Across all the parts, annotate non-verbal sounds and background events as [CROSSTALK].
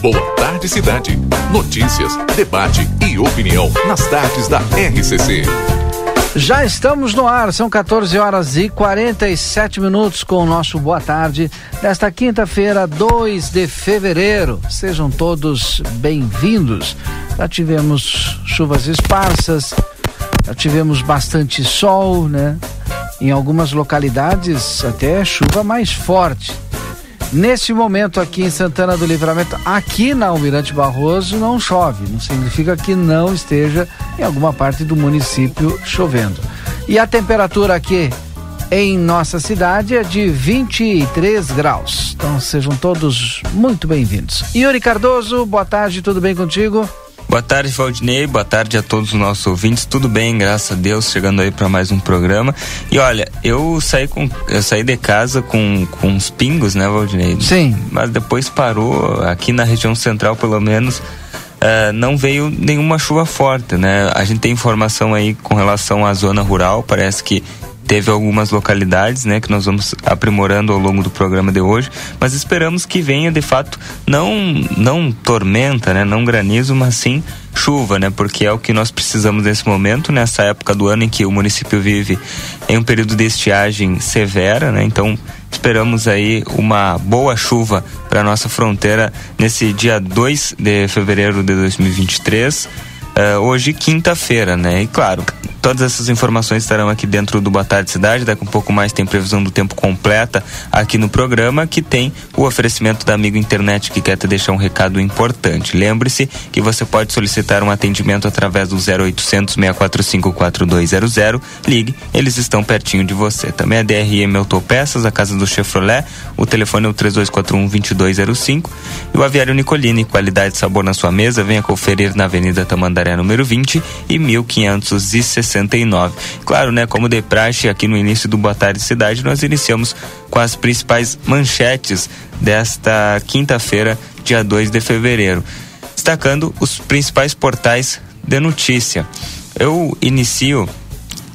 Boa Tarde Cidade. Notícias, debate e opinião nas tardes da RCC. Já estamos no ar, são 14 horas e 47 minutos com o nosso Boa Tarde desta quinta-feira, 2 de fevereiro. Sejam todos bem-vindos. Já tivemos chuvas esparsas, já tivemos bastante sol, né? Em algumas localidades, até chuva mais forte. Nesse momento aqui em Santana do Livramento, aqui na Almirante Barroso, não chove. Não significa que não esteja em alguma parte do município chovendo. E a temperatura aqui em nossa cidade é de 23 graus. Então sejam todos muito bem-vindos. Yuri Cardoso, boa tarde, tudo bem contigo? Boa tarde, Valdinei. Boa tarde a todos os nossos ouvintes. Tudo bem, graças a Deus, chegando aí para mais um programa. E olha, eu saí com eu saí de casa com, com uns pingos, né, Valdinei? Sim. Mas depois parou aqui na região central, pelo menos. Uh, não veio nenhuma chuva forte, né? A gente tem informação aí com relação à zona rural, parece que teve algumas localidades, né, que nós vamos aprimorando ao longo do programa de hoje, mas esperamos que venha de fato não não tormenta, né, não granizo, mas sim chuva, né, porque é o que nós precisamos nesse momento, nessa época do ano em que o município vive em um período de estiagem severa, né? Então, esperamos aí uma boa chuva para nossa fronteira nesse dia 2 de fevereiro de 2023. Uh, hoje, quinta-feira, né? E claro, Todas essas informações estarão aqui dentro do Boa Tarde Cidade. Daqui um pouco mais tem previsão do tempo completa aqui no programa, que tem o oferecimento da Amigo Internet que quer te deixar um recado importante. Lembre-se que você pode solicitar um atendimento através do 0800 645 4200. Ligue, eles estão pertinho de você. Também a DRM Autopeças, a casa do Chevrolet. O telefone é o 3241 2205. E o Aviário Nicolini, qualidade e sabor na sua mesa. Venha conferir na Avenida Tamandaré, número 20 e 1560. 69. Claro, né, como de praxe aqui no início do Boa Tarde Cidade, nós iniciamos com as principais manchetes desta quinta-feira, dia 2 de fevereiro, destacando os principais portais de notícia. Eu inicio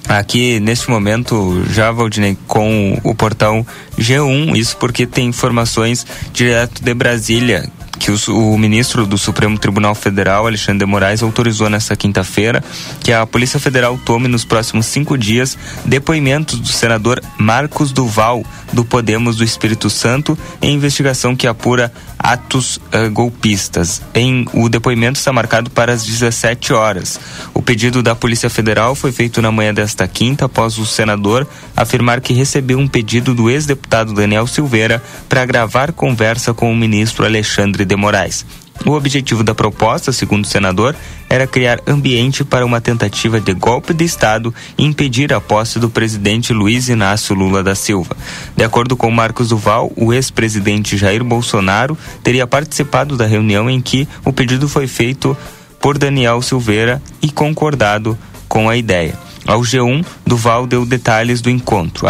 aqui neste momento já Valdinei com o portal G1, isso porque tem informações direto de Brasília que o, o, ministro do Supremo Tribunal Federal, Alexandre de Moraes, autorizou nesta quinta-feira que a Polícia Federal tome nos próximos cinco dias depoimentos do senador Marcos Duval, do Podemos do Espírito Santo, em investigação que apura atos uh, golpistas. Em, o depoimento está marcado para as 17 horas. O pedido da Polícia Federal foi feito na manhã desta quinta, após o senador afirmar que recebeu um pedido do ex-deputado Daniel Silveira para gravar conversa com o ministro Alexandre de Moraes. O objetivo da proposta, segundo o senador, era criar ambiente para uma tentativa de golpe de Estado e impedir a posse do presidente Luiz Inácio Lula da Silva. De acordo com Marcos Duval, o ex-presidente Jair Bolsonaro teria participado da reunião em que o pedido foi feito por Daniel Silveira e concordado com a ideia. Ao G1, Duval deu detalhes do encontro.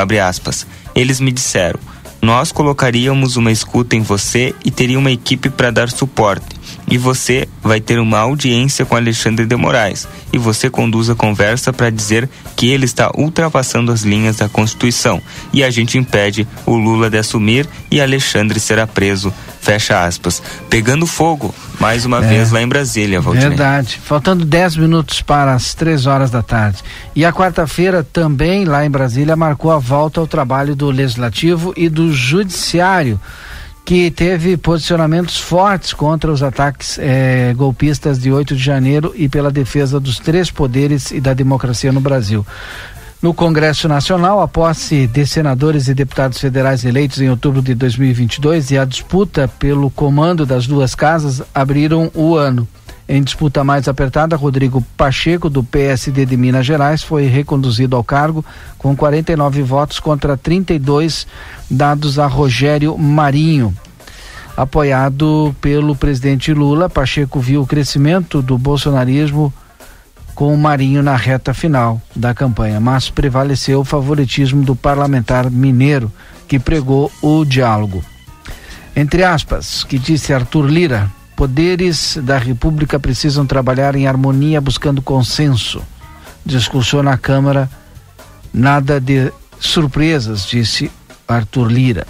Eles me disseram nós colocaríamos uma escuta em você e teria uma equipe para dar suporte. E você vai ter uma audiência com Alexandre de Moraes. E você conduz a conversa para dizer que ele está ultrapassando as linhas da Constituição. E a gente impede o Lula de assumir e Alexandre será preso fecha aspas. Pegando fogo, mais uma é, vez lá em Brasília, Valdinei. Verdade. Faltando 10 minutos para as 3 horas da tarde. E a quarta-feira também lá em Brasília marcou a volta ao trabalho do Legislativo e do Judiciário que teve posicionamentos fortes contra os ataques eh, golpistas de 8 de janeiro e pela defesa dos três poderes e da democracia no Brasil. No Congresso Nacional, a posse de senadores e deputados federais eleitos em outubro de 2022 e a disputa pelo comando das duas casas abriram o ano. Em disputa mais apertada, Rodrigo Pacheco, do PSD de Minas Gerais, foi reconduzido ao cargo com 49 votos contra 32 dados a Rogério Marinho. Apoiado pelo presidente Lula, Pacheco viu o crescimento do bolsonarismo com o Marinho na reta final da campanha, mas prevaleceu o favoritismo do parlamentar mineiro, que pregou o diálogo. Entre aspas, que disse Arthur Lira, poderes da República precisam trabalhar em harmonia buscando consenso. Discussou na Câmara, nada de surpresas, disse Arthur Lira.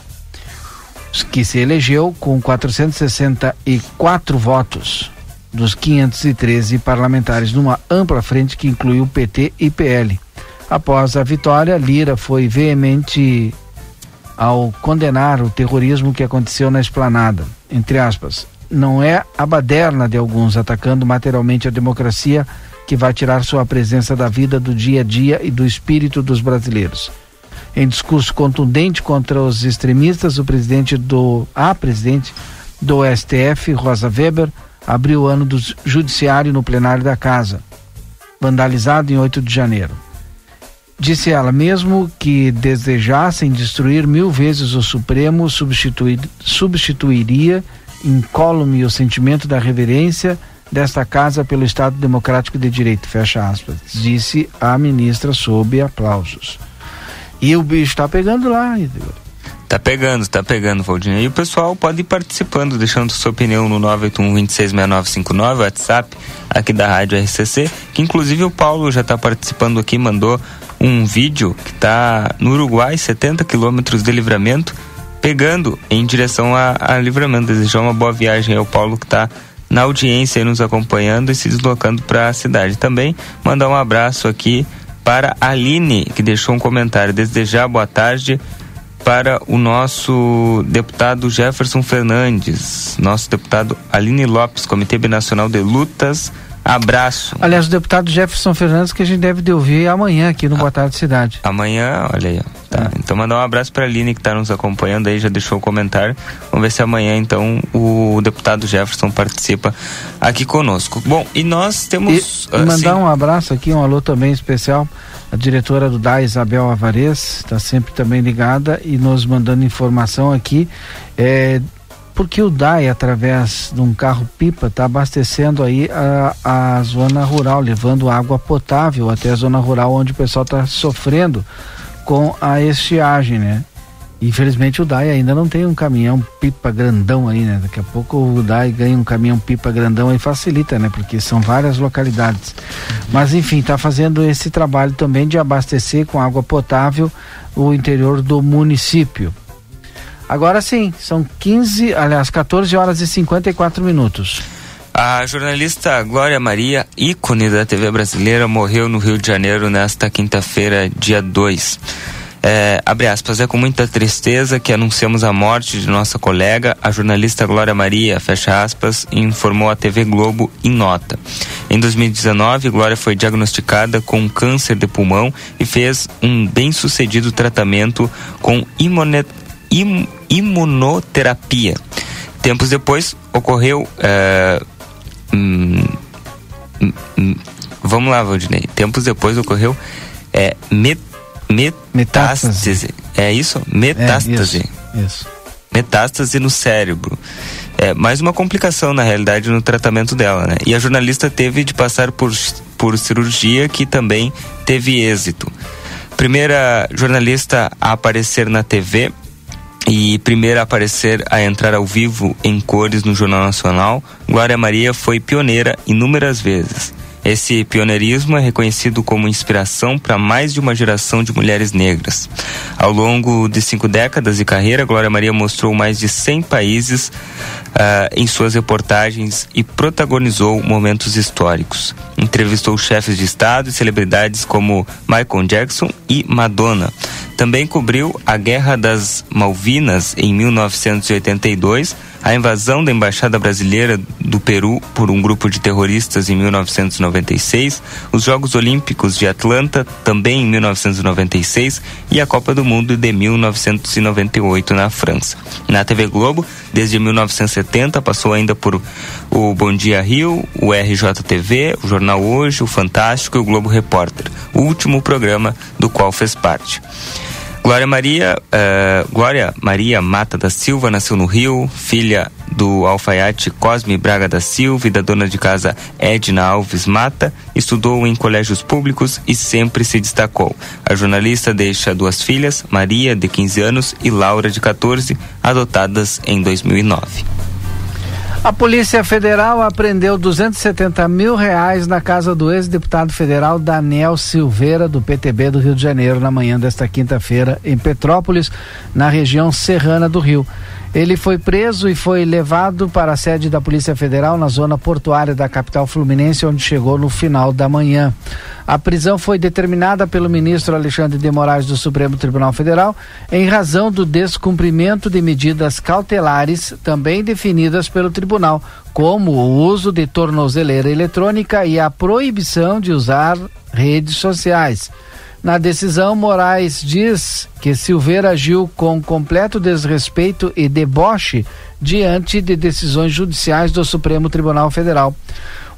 Que se elegeu com 464 votos dos 513 parlamentares numa ampla frente que incluiu PT e PL. Após a vitória, Lira foi veemente ao condenar o terrorismo que aconteceu na esplanada. Entre aspas, não é a baderna de alguns atacando materialmente a democracia que vai tirar sua presença da vida do dia a dia e do espírito dos brasileiros. Em discurso contundente contra os extremistas, o presidente do a presidente do STF, Rosa Weber, abriu o ano do judiciário no plenário da casa, vandalizado em 8 de janeiro. Disse ela, mesmo que desejassem destruir mil vezes o Supremo, substituir, substituiria incólume o sentimento da reverência desta casa pelo Estado Democrático de Direito, fecha aspas, disse a ministra sob aplausos. E o bicho está pegando lá, Tá pegando, tá pegando, Valdinha. E o pessoal pode ir participando, deixando sua opinião no 981-266959, WhatsApp aqui da Rádio RCC, que inclusive o Paulo já está participando aqui, mandou um vídeo que está no Uruguai, 70 quilômetros de livramento, pegando em direção a, a livramento. Desejar uma boa viagem ao Paulo que está na audiência nos acompanhando e se deslocando para a cidade. Também mandar um abraço aqui para Aline, que deixou um comentário. Desejar boa tarde para o nosso deputado Jefferson Fernandes, nosso deputado Aline Lopes, Comitê Binacional de Lutas Abraço. Aliás, o deputado Jefferson Fernandes que a gente deve de ouvir amanhã aqui no ah, Boa Tarde Cidade. Amanhã, olha aí. Tá. É. Então mandar um abraço para a Aline que está nos acompanhando aí, já deixou o comentário. Vamos ver se amanhã então o deputado Jefferson participa aqui conosco. Bom, e nós temos. E, uh, mandar sim. um abraço aqui, um alô também especial. A diretora do DA, Isabel Avarez, está sempre também ligada e nos mandando informação aqui. É, porque o DAI, através de um carro-pipa, está abastecendo aí a, a zona rural, levando água potável até a zona rural onde o pessoal está sofrendo com a estiagem, né? Infelizmente o DAI ainda não tem um caminhão pipa grandão aí, né? Daqui a pouco o DAI ganha um caminhão pipa grandão aí facilita, né? Porque são várias localidades. Mas enfim, está fazendo esse trabalho também de abastecer com água potável o interior do município. Agora sim, são 15, aliás, 14 horas e 54 minutos. A jornalista Glória Maria, ícone da TV brasileira, morreu no Rio de Janeiro nesta quinta-feira, dia 2. É, abre aspas, é com muita tristeza que anunciamos a morte de nossa colega, a jornalista Glória Maria, fecha aspas, informou a TV Globo em nota. Em 2019, Glória foi diagnosticada com câncer de pulmão e fez um bem-sucedido tratamento com imunidade im, imunoterapia. Tempos depois ocorreu. É, hum, hum, vamos lá, Valdinei. Tempos depois ocorreu é, met, met, metástase. É isso? Metástase. É, isso, isso. Metástase no cérebro. É, mais uma complicação, na realidade, no tratamento dela, né? E a jornalista teve de passar por, por cirurgia que também teve êxito. Primeira jornalista a aparecer na TV e primeira a aparecer a entrar ao vivo em cores no Jornal Nacional, Glória Maria foi pioneira inúmeras vezes. Esse pioneirismo é reconhecido como inspiração para mais de uma geração de mulheres negras. Ao longo de cinco décadas de carreira, Glória Maria mostrou mais de 100 países uh, em suas reportagens e protagonizou momentos históricos. Entrevistou chefes de Estado e celebridades como Michael Jackson e Madonna. Também cobriu a Guerra das Malvinas em 1982 a invasão da embaixada brasileira do Peru por um grupo de terroristas em 1996, os Jogos Olímpicos de Atlanta também em 1996 e a Copa do Mundo de 1998 na França. Na TV Globo, desde 1970 passou ainda por o Bom Dia Rio, o RJTV, o Jornal Hoje, o Fantástico e o Globo Repórter, o último programa do qual fez parte. Glória Maria, uh, Glória Maria Mata da Silva nasceu no Rio, filha do alfaiate Cosme Braga da Silva e da dona de casa Edna Alves Mata, estudou em colégios públicos e sempre se destacou. A jornalista deixa duas filhas, Maria, de 15 anos, e Laura, de 14, adotadas em 2009. A Polícia Federal apreendeu 270 mil reais na casa do ex-deputado federal Daniel Silveira, do PTB do Rio de Janeiro, na manhã desta quinta-feira, em Petrópolis, na região serrana do Rio. Ele foi preso e foi levado para a sede da Polícia Federal na zona portuária da capital fluminense, onde chegou no final da manhã. A prisão foi determinada pelo ministro Alexandre de Moraes do Supremo Tribunal Federal em razão do descumprimento de medidas cautelares também definidas pelo tribunal, como o uso de tornozeleira eletrônica e a proibição de usar redes sociais. Na decisão, Moraes diz que Silveira agiu com completo desrespeito e deboche diante de decisões judiciais do Supremo Tribunal Federal.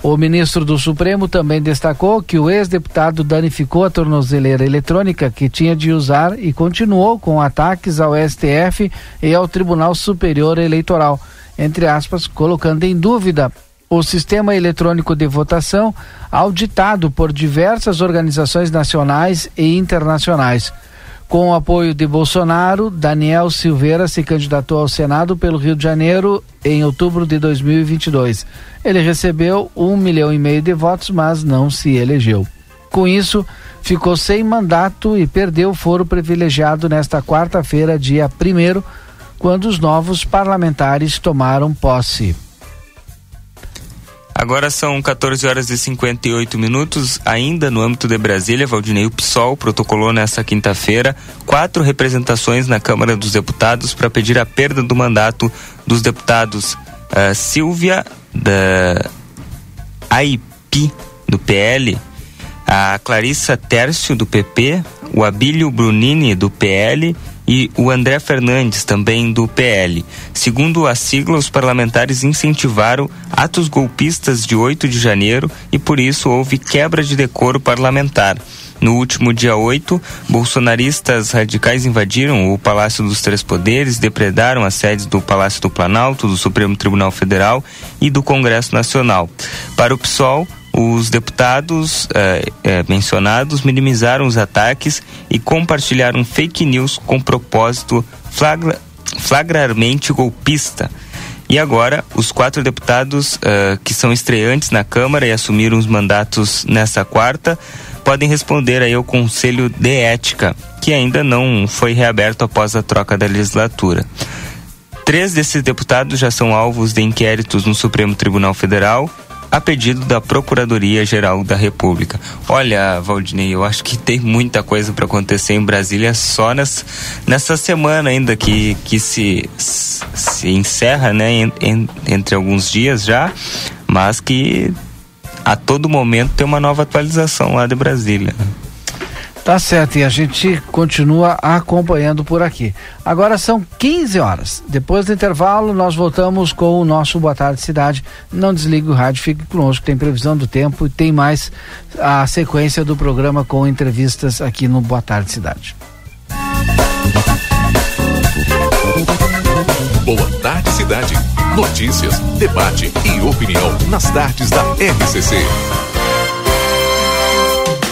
O ministro do Supremo também destacou que o ex-deputado danificou a tornozeleira eletrônica que tinha de usar e continuou com ataques ao STF e ao Tribunal Superior Eleitoral, entre aspas, colocando em dúvida o sistema eletrônico de votação, auditado por diversas organizações nacionais e internacionais. Com o apoio de Bolsonaro, Daniel Silveira se candidatou ao Senado pelo Rio de Janeiro em outubro de 2022. Ele recebeu um milhão e meio de votos, mas não se elegeu. Com isso, ficou sem mandato e perdeu o foro privilegiado nesta quarta-feira, dia 1 quando os novos parlamentares tomaram posse. Agora são 14 horas e 58 minutos. Ainda no âmbito de Brasília, Valdinei PSOL protocolou nesta quinta-feira quatro representações na Câmara dos Deputados para pedir a perda do mandato dos deputados uh, Silvia, da AIP, do PL, a Clarissa Tércio, do PP, o Abílio Brunini, do PL e o André Fernandes, também do PL. Segundo a sigla, os parlamentares incentivaram atos golpistas de 8 de janeiro e por isso houve quebra de decoro parlamentar. No último dia 8, bolsonaristas radicais invadiram o Palácio dos Três Poderes, depredaram as sedes do Palácio do Planalto, do Supremo Tribunal Federal e do Congresso Nacional. Para o PSOL, os deputados eh, eh, mencionados minimizaram os ataques e compartilharam fake news com propósito flagra, flagramente golpista. E agora, os quatro deputados uh, que são estreantes na Câmara e assumiram os mandatos nesta quarta podem responder aí ao Conselho de Ética, que ainda não foi reaberto após a troca da legislatura. Três desses deputados já são alvos de inquéritos no Supremo Tribunal Federal a pedido da Procuradoria-Geral da República. Olha, Valdinei, eu acho que tem muita coisa para acontecer em Brasília só nessa, nessa semana ainda que, que se, se encerra, né, en, en, entre alguns dias já, mas que a todo momento tem uma nova atualização lá de Brasília. Tá certo, e a gente continua acompanhando por aqui. Agora são 15 horas. Depois do intervalo, nós voltamos com o nosso Boa Tarde Cidade. Não desligue o rádio, fique conosco. Tem previsão do tempo e tem mais a sequência do programa com entrevistas aqui no Boa Tarde Cidade. Boa Tarde Cidade. Notícias, debate e opinião nas tardes da RCC.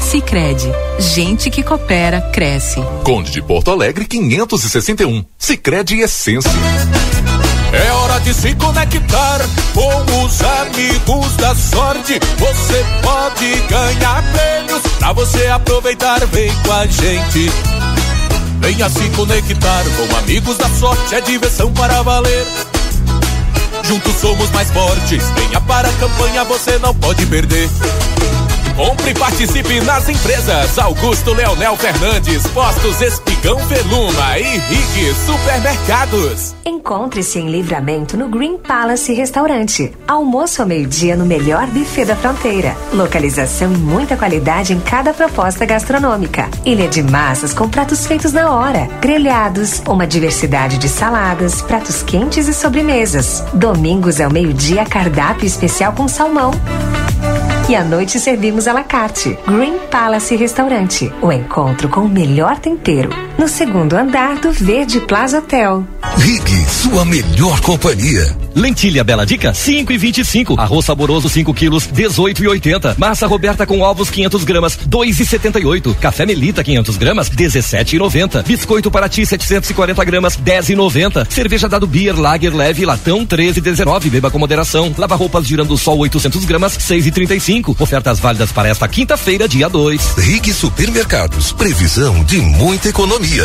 Sicredi, gente que coopera cresce. Conde de Porto Alegre 561. Sicredi Essência. É hora pode se conectar com os amigos da sorte. Você pode ganhar prêmios pra você aproveitar. Vem com a gente. Venha se conectar com amigos da sorte. É diversão para valer. Juntos somos mais fortes. Venha para a campanha, você não pode perder. Compre e participe nas empresas Augusto Leonel Fernandes, Postos Espigão Veluma e Rig Supermercados. Encontre-se em Livramento no Green Palace Restaurante. Almoço ao meio-dia no melhor buffet da fronteira. Localização e muita qualidade em cada proposta gastronômica. Ilha de massas com pratos feitos na hora, grelhados, uma diversidade de saladas, pratos quentes e sobremesas. Domingos ao meio-dia cardápio especial com salmão. E à noite servimos à la carte. Green Palace Restaurante. O encontro com o melhor tempero. No segundo andar do Verde Plaza Hotel. Rig, sua melhor companhia. Lentilha Bela Dica, 5 e 25. Arroz saboroso, 5 quilos, 18 e 80. Massa Roberta com ovos, 500 gramas, 2 e 78. Café Melita, 500 gramas, 17 e 90. Biscoito Paraty, 740 gramas, 10 e 90. Cerveja Dado Beer, Lager Leve, Latão, 13 e 19. Beba com moderação. Lava roupas girando sol, 800 gramas, 6 e 35. Ofertas válidas para esta quinta-feira, dia 2. Rig Supermercados, previsão de muita economia.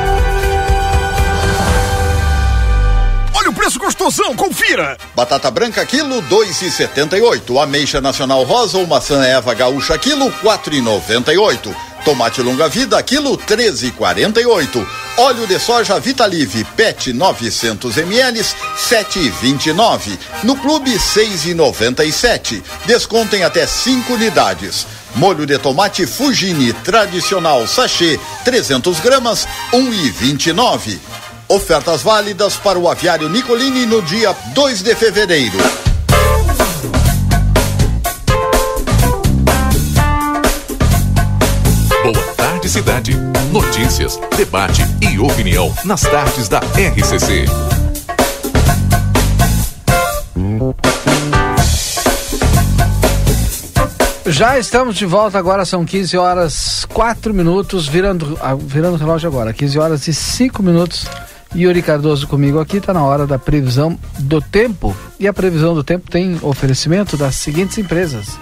Gostosão, confira! Batata branca, quilo, dois e setenta e oito. Ameixa nacional rosa ou maçã eva gaúcha, quilo, quatro e noventa e oito. Tomate longa vida, quilo, treze e quarenta e oito. Óleo de soja Vitalive PET 900 ml 7,29. No clube 6,97. descontem até 5 unidades. Molho de tomate Fugini tradicional sachê 300 gramas 1,29. Ofertas válidas para o aviário Nicolini no dia 2 de fevereiro. Boa tarde, cidade. Notícias, debate e opinião nas tardes da RCC. Já estamos de volta agora, são 15 horas 4 minutos, virando, ah, virando o relógio agora, 15 horas e 5 minutos. Yuri Cardoso comigo aqui, está na hora da previsão do tempo. E a previsão do tempo tem oferecimento das seguintes empresas.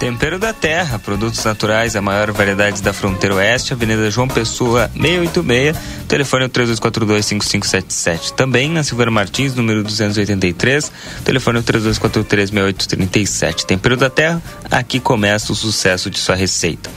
Tempero da Terra, produtos naturais, a maior variedade da fronteira oeste, Avenida João Pessoa, 686, telefone é 3242-5577. Também na Silveira Martins, número 283, telefone é 3243-6837. Tempero da Terra, aqui começa o sucesso de sua receita.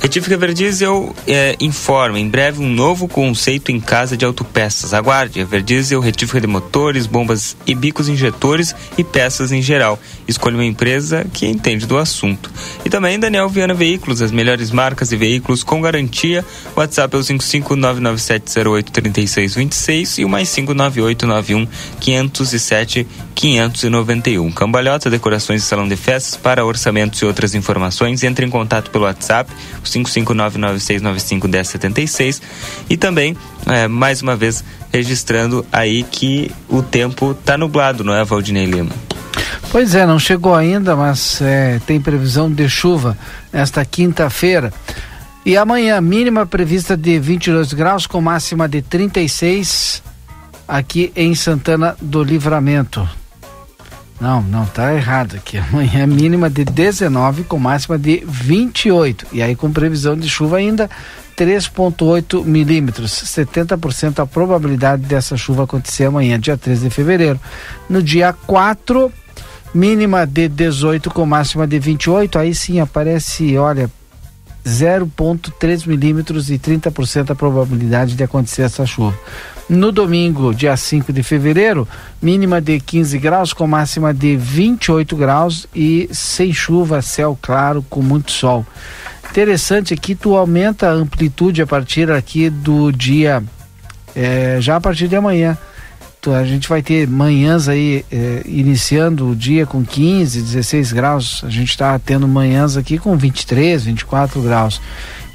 Retífica Verdiesel é, informa em breve um novo conceito em casa de autopeças. Aguarde, a Verdiesel retífica de motores, bombas e bicos injetores e peças em geral. Escolha uma empresa que entende do assunto. E também Daniel Viana Veículos, as melhores marcas e veículos com garantia. WhatsApp é o 55997083626 e o mais 59891 507 591. Cambalhota, decorações de salão de festas para orçamentos e outras informações. Entre em contato pelo WhatsApp 55996951076 e também é, mais uma vez registrando aí que o tempo está nublado, não é, Valdinei Lima? Pois é, não chegou ainda, mas é, tem previsão de chuva nesta quinta-feira. E amanhã, mínima prevista de 22 graus, com máxima de 36 aqui em Santana do Livramento. Não, não, tá errado aqui. [LAUGHS] Amanhã mínima de 19 com máxima de 28. E aí com previsão de chuva ainda 3,8 milímetros. 70% a probabilidade dessa chuva acontecer amanhã, dia 13 de fevereiro. No dia 4, mínima de 18 com máxima de 28. Aí sim aparece, olha, 0,3 milímetros e 30% a probabilidade de acontecer essa chuva. No domingo, dia 5 de fevereiro, mínima de 15 graus com máxima de 28 graus e sem chuva, céu claro com muito sol. Interessante aqui, tu aumenta a amplitude a partir aqui do dia, é, já a partir de amanhã. A gente vai ter manhãs aí eh, iniciando o dia com 15, 16 graus. A gente está tendo manhãs aqui com 23, 24 graus.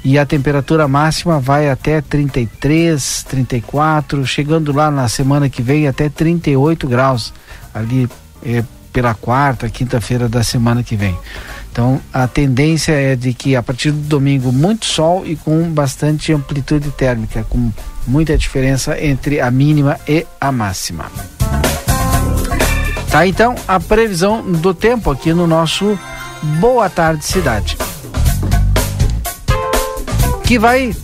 E a temperatura máxima vai até 33, 34, chegando lá na semana que vem até 38 graus, ali eh, pela quarta, quinta-feira da semana que vem. Então a tendência é de que a partir do domingo muito sol e com bastante amplitude térmica, com muita diferença entre a mínima e a máxima. Tá então a previsão do tempo aqui no nosso Boa Tarde Cidade. Que vai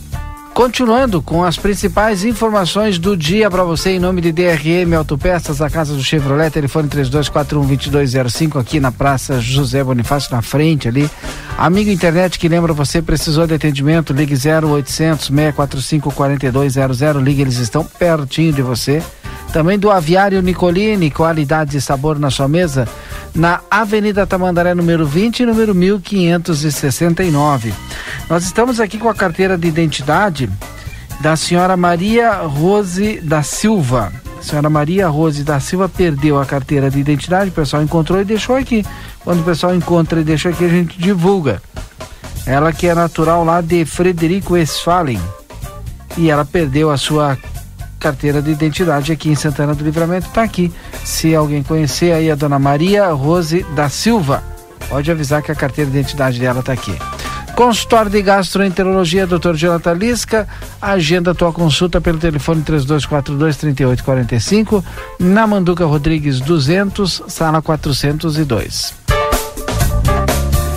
Continuando com as principais informações do dia para você em nome de DRM Autopeças, a casa do Chevrolet, telefone 3241-2205 aqui na Praça José Bonifácio, na frente ali. Amigo internet que lembra você, precisou de atendimento, ligue 0800 645 4200, ligue, eles estão pertinho de você. Também do Aviário Nicolini, qualidade e sabor na sua mesa, na Avenida Tamandaré, número 20 e número 1569. Nós estamos aqui com a carteira de identidade da senhora Maria Rose da Silva. A senhora Maria Rose da Silva perdeu a carteira de identidade, o pessoal encontrou e deixou aqui. Quando o pessoal encontra e deixa aqui, a gente divulga. Ela que é natural lá de Frederico Westphalen. E ela perdeu a sua carteira de identidade aqui em Santana do Livramento. Está aqui. Se alguém conhecer aí a dona Maria Rose da Silva, pode avisar que a carteira de identidade dela está aqui. Consultório de Gastroenterologia, Dr. Jonathan Lisca. Agenda tua consulta pelo telefone 3242-3845, na Manduca Rodrigues 200, sala 402.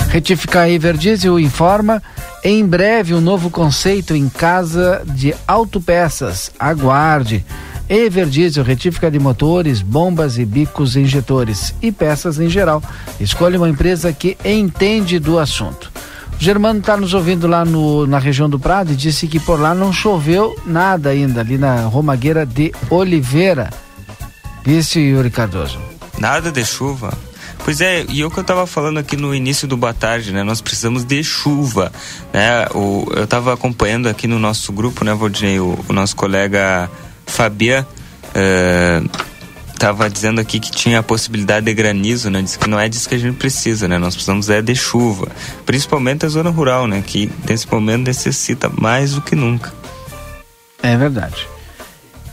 Retificar Everdiesel informa em breve um novo conceito em casa de autopeças. Aguarde. Everdiesel, retífica de motores, bombas e bicos injetores e peças em geral. Escolha uma empresa que entende do assunto. O Germano está nos ouvindo lá no, na região do Prado e disse que por lá não choveu nada ainda, ali na Romagueira de Oliveira. Viste, Yuri Cardoso? Nada de chuva. Pois é, e o que eu estava falando aqui no início do Boa Tarde, né? Nós precisamos de chuva, né? O, eu estava acompanhando aqui no nosso grupo, né, Valdinei, o, o nosso colega Fabian estava eh, dizendo aqui que tinha a possibilidade de granizo, né? Diz que não é disso que a gente precisa, né? Nós precisamos é de chuva, principalmente a zona rural, né? Que nesse momento necessita mais do que nunca. É verdade.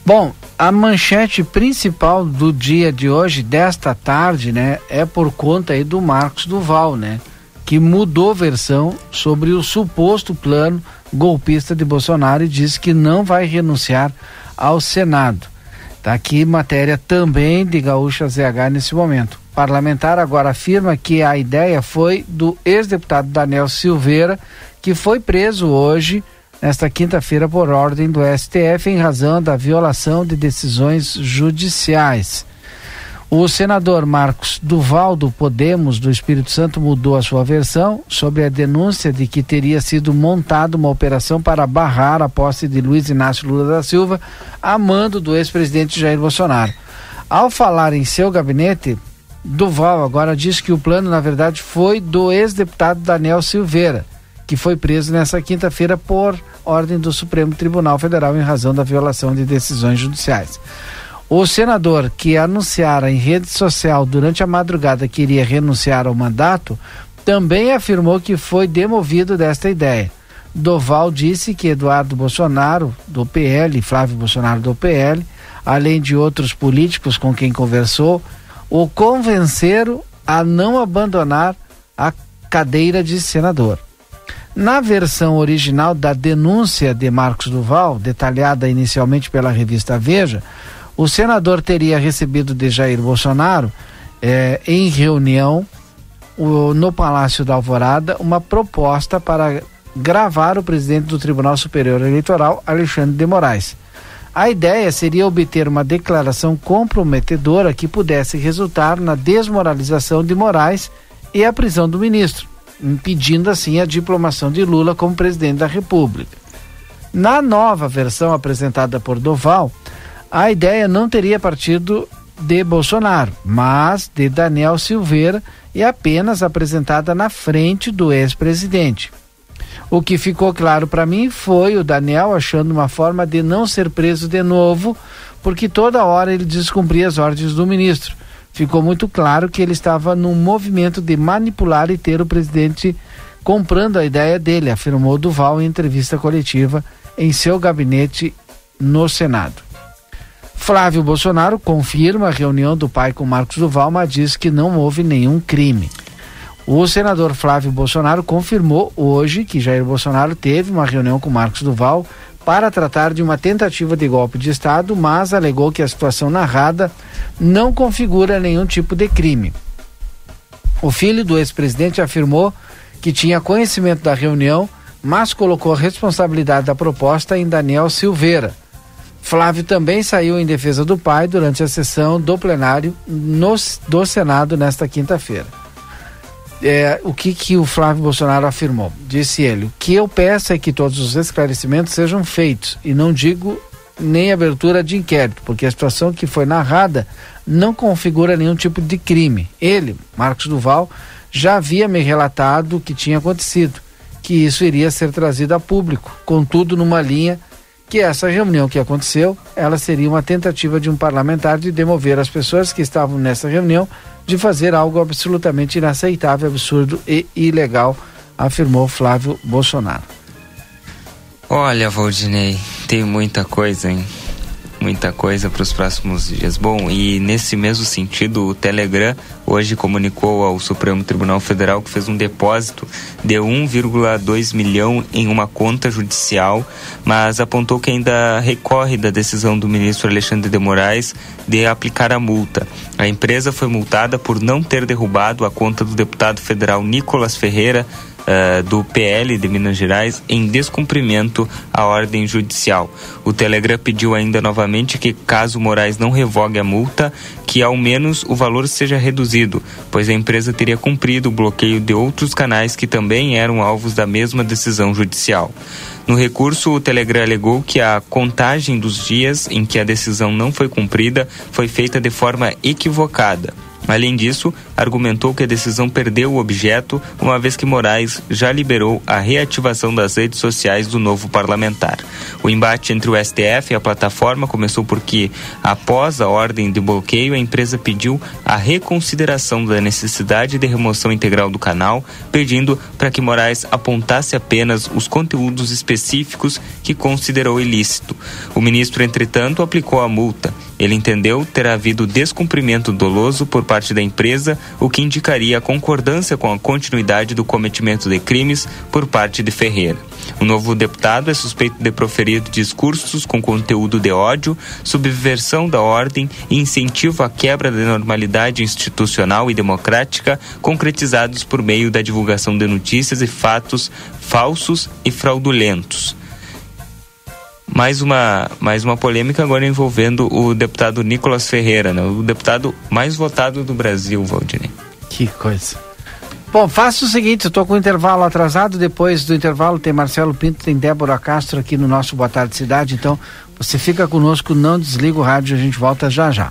Bom, a manchete principal do dia de hoje, desta tarde, né, é por conta aí do Marcos Duval, né, que mudou versão sobre o suposto plano golpista de Bolsonaro e disse que não vai renunciar ao Senado. Tá aqui matéria também de Gaúcha ZH nesse momento. O parlamentar agora afirma que a ideia foi do ex-deputado Daniel Silveira, que foi preso hoje nesta quinta-feira por ordem do STF em razão da violação de decisões judiciais. O senador Marcos Duval do Podemos do Espírito Santo mudou a sua versão sobre a denúncia de que teria sido montada uma operação para barrar a posse de Luiz Inácio Lula da Silva a mando do ex-presidente Jair Bolsonaro. Ao falar em seu gabinete, Duval agora diz que o plano, na verdade, foi do ex-deputado Daniel Silveira, que foi preso nessa quinta-feira por ordem do Supremo Tribunal Federal em razão da violação de decisões judiciais. O senador que anunciara em rede social durante a madrugada que iria renunciar ao mandato também afirmou que foi demovido desta ideia. Doval disse que Eduardo Bolsonaro, do PL, Flávio Bolsonaro, do PL, além de outros políticos com quem conversou, o convenceram a não abandonar a cadeira de senador. Na versão original da denúncia de Marcos Duval, detalhada inicialmente pela revista Veja, o senador teria recebido de Jair Bolsonaro, eh, em reunião o, no Palácio da Alvorada, uma proposta para gravar o presidente do Tribunal Superior Eleitoral, Alexandre de Moraes. A ideia seria obter uma declaração comprometedora que pudesse resultar na desmoralização de Moraes e a prisão do ministro impedindo assim a diplomação de Lula como presidente da República. Na nova versão apresentada por Doval, a ideia não teria partido de Bolsonaro, mas de Daniel Silveira e apenas apresentada na frente do ex-presidente. O que ficou claro para mim foi o Daniel achando uma forma de não ser preso de novo, porque toda hora ele descumpria as ordens do ministro. Ficou muito claro que ele estava num movimento de manipular e ter o presidente comprando a ideia dele, afirmou Duval em entrevista coletiva em seu gabinete no Senado. Flávio Bolsonaro confirma a reunião do pai com Marcos Duval, mas diz que não houve nenhum crime. O senador Flávio Bolsonaro confirmou hoje que Jair Bolsonaro teve uma reunião com Marcos Duval para tratar de uma tentativa de golpe de Estado, mas alegou que a situação narrada não configura nenhum tipo de crime. O filho do ex-presidente afirmou que tinha conhecimento da reunião, mas colocou a responsabilidade da proposta em Daniel Silveira. Flávio também saiu em defesa do pai durante a sessão do plenário no, do Senado nesta quinta-feira. É, o que, que o Flávio Bolsonaro afirmou? Disse ele: o que eu peço é que todos os esclarecimentos sejam feitos, e não digo nem abertura de inquérito, porque a situação que foi narrada não configura nenhum tipo de crime. Ele, Marcos Duval, já havia me relatado o que tinha acontecido, que isso iria ser trazido a público, contudo numa linha que essa reunião que aconteceu, ela seria uma tentativa de um parlamentar de demover as pessoas que estavam nessa reunião de fazer algo absolutamente inaceitável, absurdo e ilegal, afirmou Flávio Bolsonaro. Olha, Valdinei, tem muita coisa, hein? muita coisa para os próximos dias. Bom, e nesse mesmo sentido, o Telegram hoje comunicou ao Supremo Tribunal Federal que fez um depósito de 1,2 milhão em uma conta judicial, mas apontou que ainda recorre da decisão do ministro Alexandre de Moraes de aplicar a multa. A empresa foi multada por não ter derrubado a conta do deputado federal Nicolas Ferreira uh, do PL de Minas Gerais em descumprimento à ordem judicial. O Telegram pediu ainda novamente que, caso Moraes não revogue a multa, que ao menos o valor seja reduzido, pois a empresa teria cumprido o bloqueio de outros canais que também eram alvos da mesma decisão judicial. No recurso, o Telegram alegou que a contagem dos dias em que a decisão não foi cumprida foi feita de forma equivocada. Além disso, argumentou que a decisão perdeu o objeto, uma vez que Moraes já liberou a reativação das redes sociais do novo parlamentar. O embate entre o STF e a plataforma começou porque, após a ordem de bloqueio, a empresa pediu a reconsideração da necessidade de remoção integral do canal, pedindo para que Moraes apontasse apenas os conteúdos específicos que considerou ilícito. O ministro, entretanto, aplicou a multa. Ele entendeu ter havido descumprimento doloso por parte da empresa, o que indicaria a concordância com a continuidade do cometimento de crimes por parte de Ferreira. O novo deputado é suspeito de proferir discursos com conteúdo de ódio, subversão da ordem e incentivo à quebra da normalidade institucional e democrática, concretizados por meio da divulgação de notícias e fatos falsos e fraudulentos mais uma, mais uma polêmica agora envolvendo o deputado Nicolas Ferreira, né? o deputado mais votado do Brasil, Valdinei. Que coisa. Bom, faça o seguinte, eu estou com o intervalo atrasado, depois do intervalo tem Marcelo Pinto, tem Débora Castro aqui no nosso Boa Tarde Cidade, então você fica conosco, não desliga o rádio, a gente volta já já.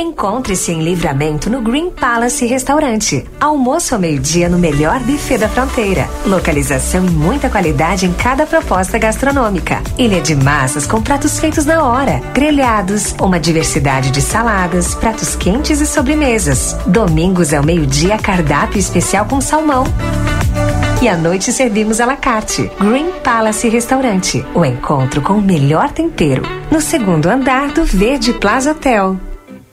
Encontre-se em Livramento no Green Palace Restaurante. Almoço ao meio-dia no melhor buffet da fronteira. Localização e muita qualidade em cada proposta gastronômica. Ilha de massas com pratos feitos na hora, grelhados, uma diversidade de saladas, pratos quentes e sobremesas. Domingos ao meio-dia cardápio especial com salmão. E à noite servimos à la carte. Green Palace Restaurante. O encontro com o melhor tempero. No segundo andar do Verde Plaza Hotel.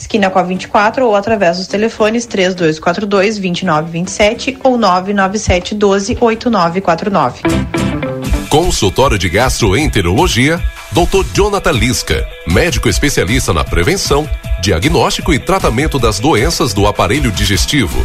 esquina com a 24 ou através dos telefones 3242 2927 ou 997 12 8949. Consultório de Gastroenterologia, Dr. Jonathan Lisca, médico especialista na prevenção, diagnóstico e tratamento das doenças do aparelho digestivo.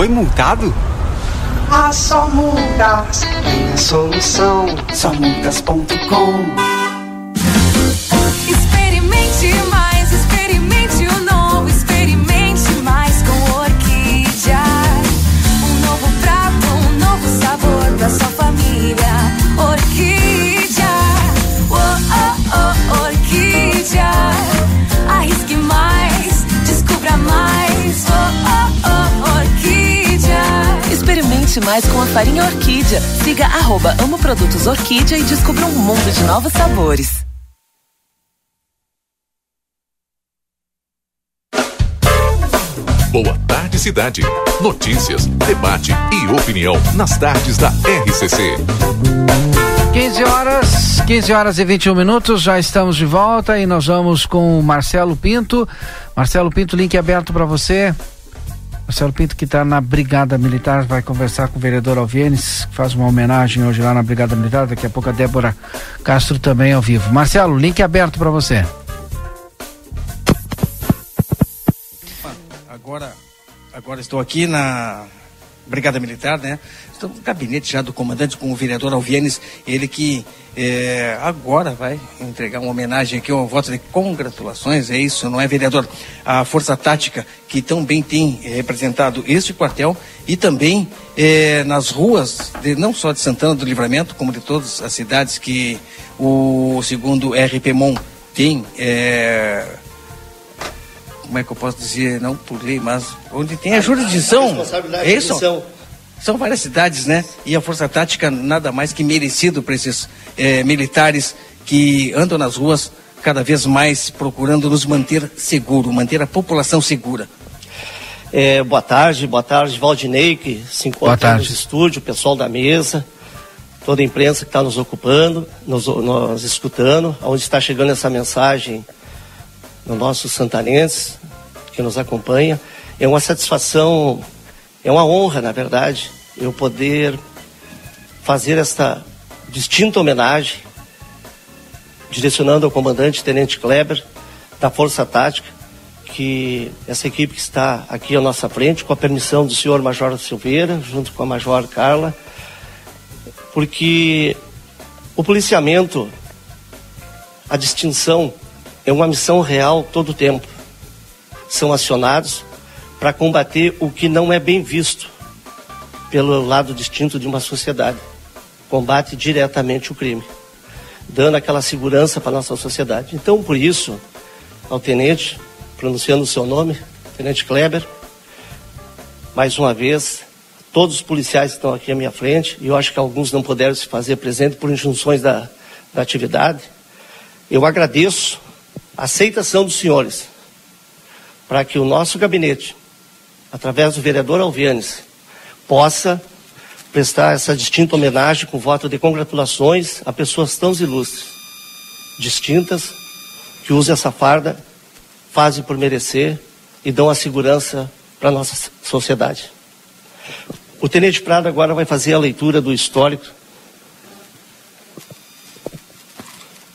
Foi multado? Ah, só multas tem a solução. Só multas.com. Experimente mais, experimente Experimente mais com a farinha Orquídea. Siga arroba Amo Produtos Orquídea e descubra um mundo de novos sabores. Boa tarde, cidade. Notícias, debate e opinião nas tardes da RCC. 15 horas, 15 horas e 21 minutos, já estamos de volta e nós vamos com o Marcelo Pinto. Marcelo Pinto, link aberto para você. Marcelo Pinto, que está na Brigada Militar, vai conversar com o vereador Alvienes, que faz uma homenagem hoje lá na Brigada Militar. Daqui a pouco a Débora Castro também ao vivo. Marcelo, link aberto para você. Agora, agora estou aqui na Brigada Militar, né? Então, o gabinete já do comandante com o vereador Alvienes, ele que é, agora vai entregar uma homenagem aqui, um voto de congratulações, é isso, não é, vereador? A Força Tática, que também tem é, representado este quartel e também é, nas ruas, de, não só de Santana do Livramento, como de todas as cidades que o segundo RPMON tem. É, como é que eu posso dizer? Não por lei, mas onde tem a jurisdição. É isso? São várias cidades, né? E a Força Tática nada mais que merecido para esses eh, militares que andam nas ruas cada vez mais procurando nos manter seguro, manter a população segura. É, boa tarde, boa tarde, Valdinei, que se encontra no estúdio, o pessoal da mesa, toda a imprensa que está nos ocupando, nos, nos escutando, onde está chegando essa mensagem no nosso santanenses que nos acompanha. É uma satisfação é uma honra, na verdade, eu poder fazer esta distinta homenagem, direcionando ao comandante Tenente Kleber, da Força Tática, que essa equipe que está aqui à nossa frente, com a permissão do senhor Major Silveira, junto com a Major Carla, porque o policiamento, a distinção, é uma missão real todo o tempo. São acionados para combater o que não é bem visto pelo lado distinto de uma sociedade. Combate diretamente o crime, dando aquela segurança para a nossa sociedade. Então, por isso, ao tenente, pronunciando o seu nome, Tenente Kleber, mais uma vez, todos os policiais estão aqui à minha frente, e eu acho que alguns não puderam se fazer presente por injunções da, da atividade, eu agradeço a aceitação dos senhores para que o nosso gabinete através do vereador Alvenes, possa prestar essa distinta homenagem com voto de congratulações a pessoas tão ilustres, distintas, que usam essa farda, fazem por merecer e dão a segurança para a nossa sociedade. O Tenente Prado agora vai fazer a leitura do histórico.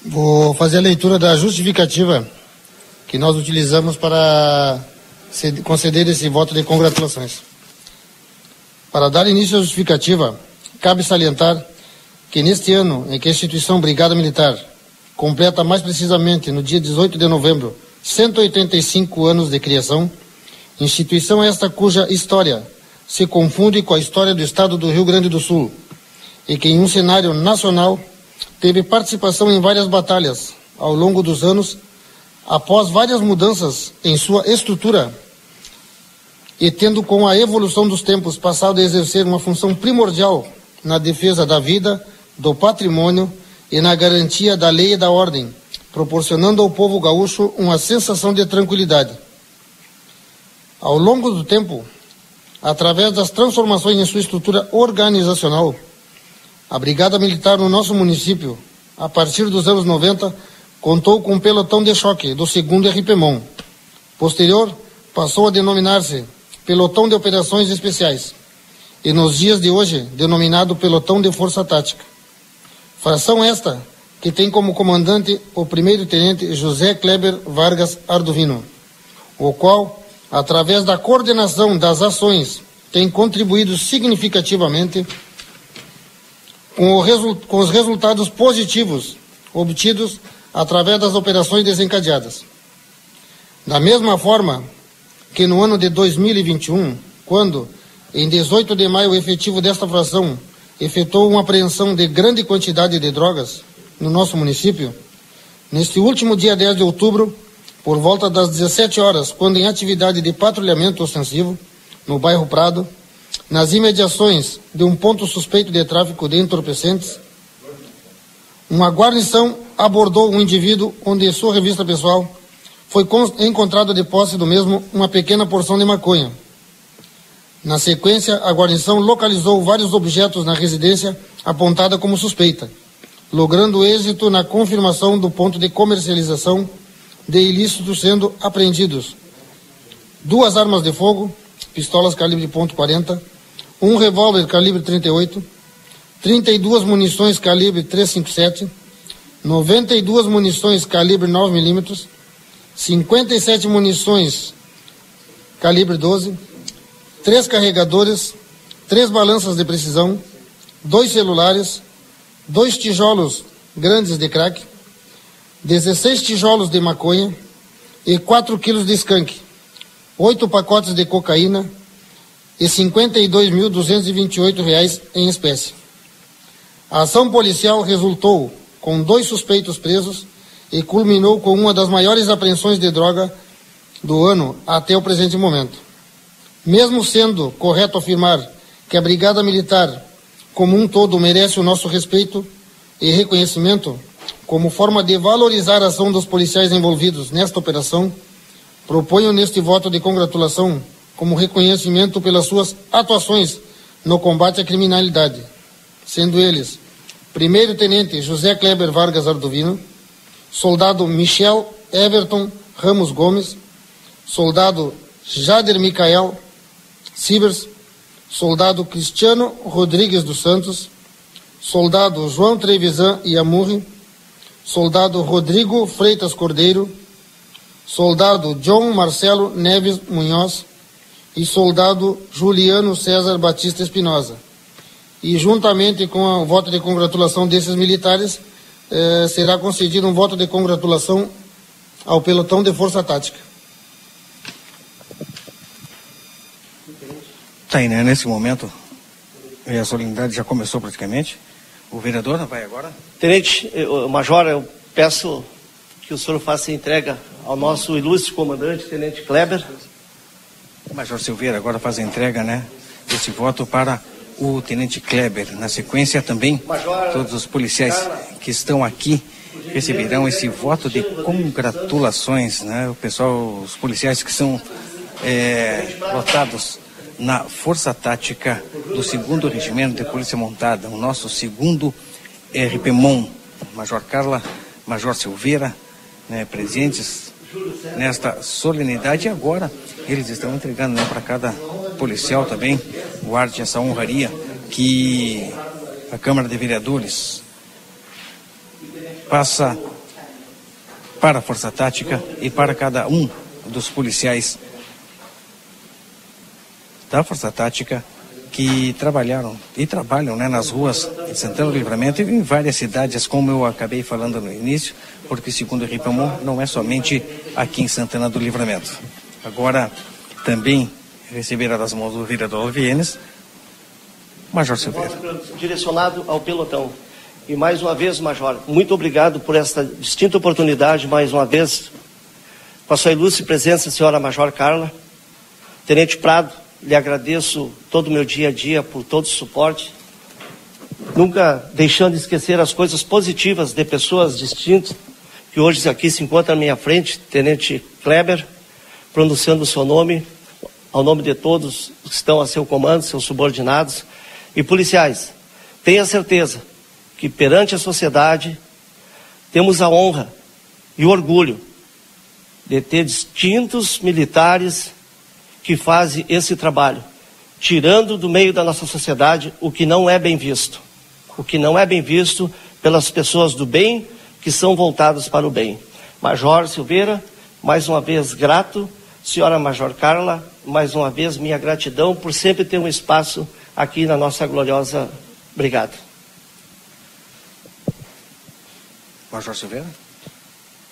Vou fazer a leitura da justificativa que nós utilizamos para conceder esse voto de congratulações. Para dar início à justificativa, cabe salientar que neste ano em que a instituição Brigada Militar completa mais precisamente no dia 18 de novembro 185 anos de criação, instituição esta cuja história se confunde com a história do estado do Rio Grande do Sul e que em um cenário nacional teve participação em várias batalhas ao longo dos anos após várias mudanças em sua estrutura e tendo com a evolução dos tempos passado a exercer uma função primordial na defesa da vida, do patrimônio e na garantia da lei e da ordem, proporcionando ao povo gaúcho uma sensação de tranquilidade. Ao longo do tempo, através das transformações em sua estrutura organizacional, a Brigada Militar no nosso município, a partir dos anos 90, contou com um pelotão de choque do segundo RPMON. Posterior, passou a denominar-se Pelotão de Operações Especiais, e nos dias de hoje denominado Pelotão de Força Tática. Fração esta que tem como comandante o primeiro-tenente José Kleber Vargas Ardovino, o qual, através da coordenação das ações, tem contribuído significativamente com, com os resultados positivos obtidos através das operações desencadeadas. Da mesma forma, que no ano de 2021, quando, em 18 de maio, o efetivo desta fração efetuou uma apreensão de grande quantidade de drogas no nosso município, neste último dia 10 de outubro, por volta das 17 horas, quando em atividade de patrulhamento ostensivo, no bairro Prado, nas imediações de um ponto suspeito de tráfico de entorpecentes, uma guarnição abordou um indivíduo onde sua revista pessoal foi encontrada de posse do mesmo uma pequena porção de maconha. Na sequência, a guarnição localizou vários objetos na residência apontada como suspeita, logrando êxito na confirmação do ponto de comercialização de ilícitos sendo apreendidos. Duas armas de fogo, pistolas calibre .40, um revólver calibre 38, 32 munições calibre 357, 92 munições calibre 9 milímetros, 57 munições calibre 12, três carregadores, três balanças de precisão, dois celulares, dois tijolos grandes de crack, 16 tijolos de maconha e 4 quilos de skunk, oito pacotes de cocaína e R$ 52.228 em espécie. A ação policial resultou com dois suspeitos presos e culminou com uma das maiores apreensões de droga do ano até o presente momento. Mesmo sendo correto afirmar que a Brigada Militar, como um todo, merece o nosso respeito e reconhecimento, como forma de valorizar a ação dos policiais envolvidos nesta operação, proponho neste voto de congratulação como reconhecimento pelas suas atuações no combate à criminalidade, sendo eles Primeiro Tenente José Kleber Vargas Ardovino, Soldado Michel Everton Ramos Gomes, Soldado Jader Micael Sibers, Soldado Cristiano Rodrigues dos Santos, Soldado João Trevisan Iamurri, Soldado Rodrigo Freitas Cordeiro, Soldado John Marcelo Neves Munhoz e Soldado Juliano César Batista Espinosa. E juntamente com o voto de congratulação desses militares, eh, será concedido um voto de congratulação ao pelotão de força tática. Tá aí, né? Nesse momento, a solenidade já começou praticamente. O vereador vai agora. Tenente, eu, Major, eu peço que o senhor faça entrega ao nosso ilustre comandante, Tenente Kleber. O Major Silveira agora faz a entrega, né? Desse voto para o Tenente Kleber. Na sequência também, todos os policiais que estão aqui receberão esse voto de congratulações, né? O pessoal, os policiais que são é, votados na Força Tática do segundo Regimento de Polícia Montada, o nosso segundo RPMON, Major Carla, Major Silveira, né, presentes nesta solenidade e agora eles estão entregando né, para cada policial também, guarde essa honraria que a Câmara de Vereadores passa para a Força Tática e para cada um dos policiais da Força Tática que trabalharam e trabalham né, nas ruas de Santana do Livramento e em várias cidades, como eu acabei falando no início, porque segundo o Ripamon, não é somente aqui em Santana do Livramento. Agora, também receberá das mãos do vereador Vienes, Major Silveira. Direcionado ao pelotão. E mais uma vez, Major, muito obrigado por esta distinta oportunidade, mais uma vez, com a sua ilustre presença, senhora Major Carla, Tenente Prado, lhe agradeço todo o meu dia a dia por todo o suporte, nunca deixando de esquecer as coisas positivas de pessoas distintas, que hoje aqui se encontram à minha frente, Tenente Kleber, pronunciando o seu nome, ao nome de todos que estão a seu comando, seus subordinados e policiais. Tenha certeza que perante a sociedade temos a honra e o orgulho de ter distintos militares que fazem esse trabalho, tirando do meio da nossa sociedade o que não é bem visto. O que não é bem visto pelas pessoas do bem que são voltadas para o bem. Major Silveira, mais uma vez grato. Senhora Major Carla, mais uma vez minha gratidão por sempre ter um espaço aqui na nossa gloriosa brigada. Major Silveira.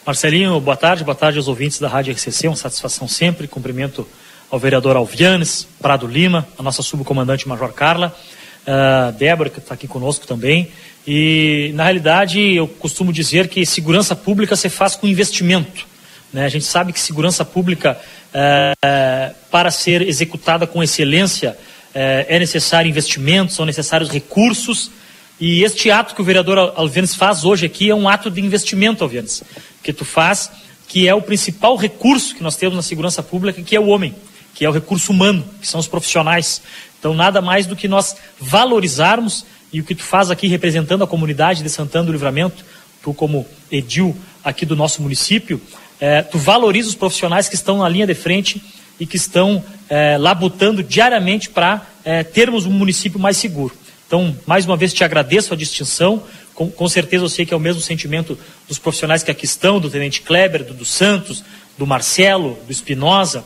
Marcelinho, boa tarde, boa tarde aos ouvintes da Rádio RCC, uma satisfação sempre, cumprimento ao vereador Alvianes, Prado Lima, a nossa subcomandante Major Carla, uh, Débora, que está aqui conosco também. E, na realidade, eu costumo dizer que segurança pública se faz com investimento. Né? A gente sabe que segurança pública, uh, para ser executada com excelência, uh, é necessário investimentos, são necessários recursos. E este ato que o vereador Alvianes faz hoje aqui é um ato de investimento, Alvianes, que tu faz, que é o principal recurso que nós temos na segurança pública, que é o homem que é o recurso humano, que são os profissionais. Então, nada mais do que nós valorizarmos, e o que tu faz aqui representando a comunidade de Santana do Livramento, tu como edil aqui do nosso município, é, tu valoriza os profissionais que estão na linha de frente e que estão é, labutando diariamente para é, termos um município mais seguro. Então, mais uma vez, te agradeço a distinção. Com, com, certeza eu sei que é o mesmo sentimento dos profissionais que aqui estão, do Tenente Kleber, do, do Santos, do Marcelo, do Espinosa,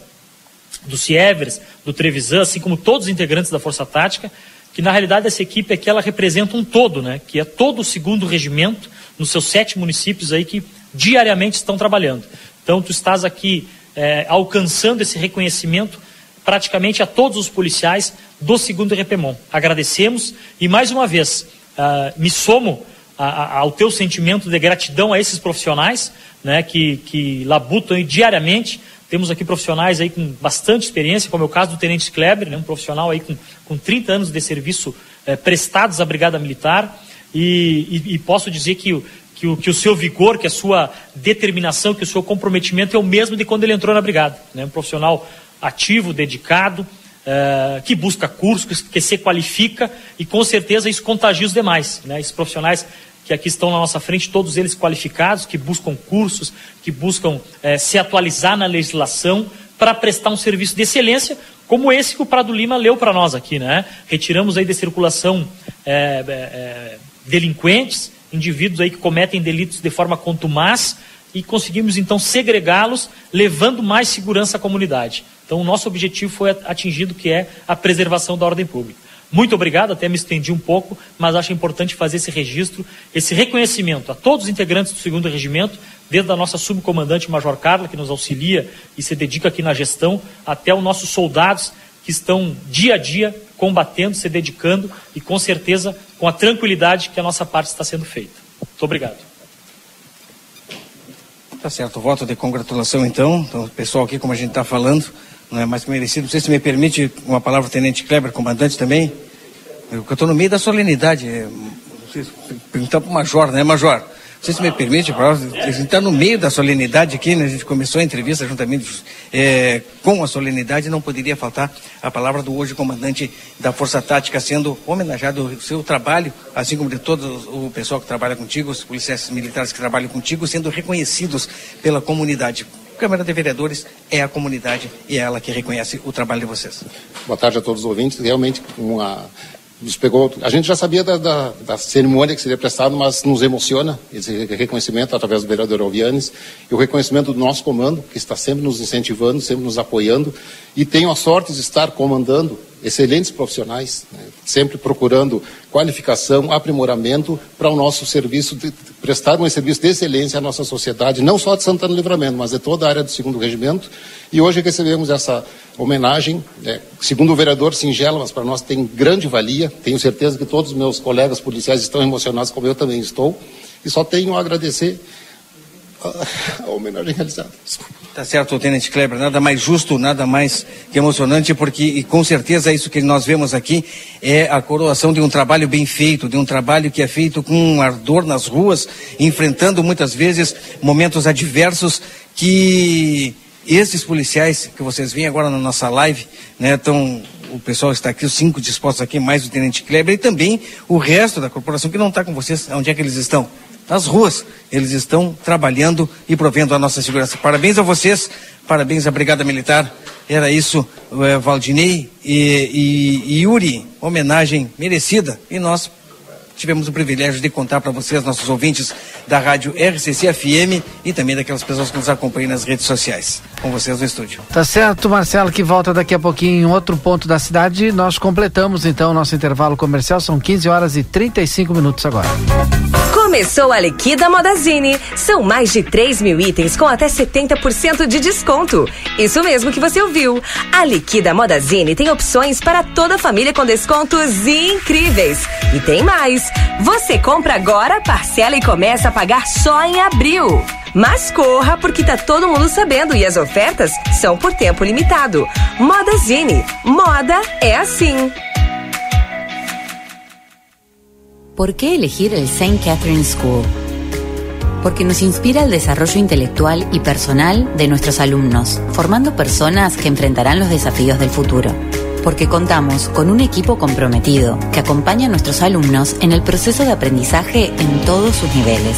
do Sievers, do Trevisan, assim como todos os integrantes da Força Tática, que na realidade essa equipe aqui ela representa um todo, né? Que é todo o segundo regimento nos seus sete municípios aí que diariamente estão trabalhando. Então tu estás aqui é, alcançando esse reconhecimento praticamente a todos os policiais do segundo Repemon. Agradecemos e mais uma vez uh, me somo a, a, ao teu sentimento de gratidão a esses profissionais, né? Que que labutam diariamente temos aqui profissionais aí com bastante experiência, como é o caso do Tenente Kleber, né, um profissional aí com, com 30 anos de serviço eh, prestados à Brigada Militar. E, e, e posso dizer que, que, o, que o seu vigor, que a sua determinação, que o seu comprometimento é o mesmo de quando ele entrou na Brigada. Né, um profissional ativo, dedicado, eh, que busca cursos, que, que, se qualifica e com certeza isso contagia os demais. Né, esses profissionais que aqui estão na nossa frente, todos eles qualificados, que buscam cursos, que buscam é, se atualizar na legislação para prestar um serviço de excelência, como esse que o Prado Lima leu para nós aqui, né? Retiramos aí de circulação é, é, delinquentes, indivíduos aí que cometem delitos de forma contumaz e conseguimos então segregá-los, levando mais segurança à comunidade. Então, o nosso objetivo foi atingido, que é a preservação da ordem pública. Muito obrigado, até me estendi um pouco, mas acho importante fazer esse registro, esse reconhecimento a todos os integrantes do segundo regimento, desde a nossa subcomandante Major Carla, que nos auxilia e se dedica aqui na gestão, até os nossos soldados que estão dia a dia combatendo, se dedicando e com certeza com a tranquilidade que a nossa parte está sendo feita. Muito obrigado. Tá certo, voto de congratulação então, então pessoal aqui como a gente está falando, não é mais que merecido. Não sei se me permite uma palavra, Tenente Kleber, comandante também. Eu estou no meio da solenidade. É, perguntar para o Major, né, Major? Se me permite, a gente está no meio da solenidade aqui, né? a gente começou a entrevista juntamente é, com a solenidade, não poderia faltar a palavra do hoje comandante da Força Tática, sendo homenageado o seu trabalho, assim como de todo o pessoal que trabalha contigo, os policiais militares que trabalham contigo, sendo reconhecidos pela comunidade. Câmara de Vereadores é a comunidade e é ela que reconhece o trabalho de vocês. Boa tarde a todos os ouvintes. Realmente, uma, nos pegou. A gente já sabia da, da, da, cerimônia que seria prestada, mas nos emociona esse reconhecimento através do vereador Alvianes e o reconhecimento do nosso comando, que está sempre nos incentivando, sempre nos apoiando. E tenho a sorte de estar comandando excelentes profissionais, né, sempre procurando qualificação, aprimoramento para o nosso serviço, de, prestar um serviço de excelência à nossa sociedade, não só de Santana Livramento, mas de toda a área do segundo regimento. E hoje recebemos essa homenagem, né, segundo o vereador Singela, mas para nós tem grande valia. Tenho certeza que todos os meus colegas policiais estão emocionados, como eu também estou. E só tenho a agradecer a, homenagem realizada. Tá certo, Tenente Kleber, nada mais justo, nada mais que emocionante, porque e com certeza isso que nós vemos aqui é a coroação de um trabalho bem feito, de um trabalho que é feito com ardor nas ruas, enfrentando muitas vezes momentos adversos que esses policiais que vocês veem agora na nossa live, né, estão o pessoal está aqui, os cinco dispostos aqui, mais o Tenente Kleber, e também o resto da corporação que não está com vocês, onde é que eles estão? Nas ruas. Eles estão trabalhando e provendo a nossa segurança. Parabéns a vocês, parabéns à Brigada Militar. Era isso, é, Valdinei e, e, e Yuri, homenagem merecida. E nós tivemos o privilégio de contar para vocês, nossos ouvintes da rádio RCC FM e também daquelas pessoas que nos acompanham nas redes sociais. Com vocês no estúdio. Tá certo, Marcelo, que volta daqui a pouquinho em outro ponto da cidade. Nós completamos então o nosso intervalo comercial. São 15 horas e 35 minutos agora. Começou a Liquida Modazine. São mais de 3 mil itens com até 70% de desconto. Isso mesmo que você ouviu. A Liquida Modazine tem opções para toda a família com descontos incríveis. E tem mais. Você compra agora, parcela e começa a pagar só em abril. Mas corra porque tá todo mundo sabendo e as ofertas são por tempo limitado. Modazine. Moda é assim. ¿Por qué elegir el St. Catherine School? Porque nos inspira el desarrollo intelectual y personal de nuestros alumnos, formando personas que enfrentarán los desafíos del futuro. Porque contamos con un equipo comprometido que acompaña a nuestros alumnos en el proceso de aprendizaje en todos sus niveles.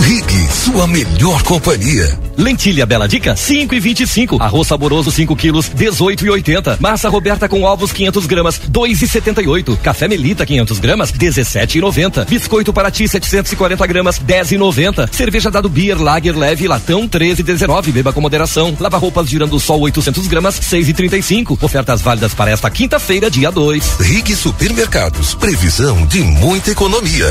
Rig, sua melhor companhia. Lentilha Bela Dica, 5 e 25. Arroz saboroso, 5 quilos, 18 e 80. Massa Roberta com ovos, 500 gramas, 2 e 78. Café Melita, 500 gramas, 17 e 90. Biscoito Paraty, 740 gramas, 10 e 90. Cerveja Dado Beer, Lager Leve, Latão, 13 e 19. Beba com moderação. Lava roupas girando sol, 800 gramas, 6 e 35. Ofertas válidas para esta quinta-feira, dia 2. Rig Supermercados, previsão de muita economia.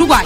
宿管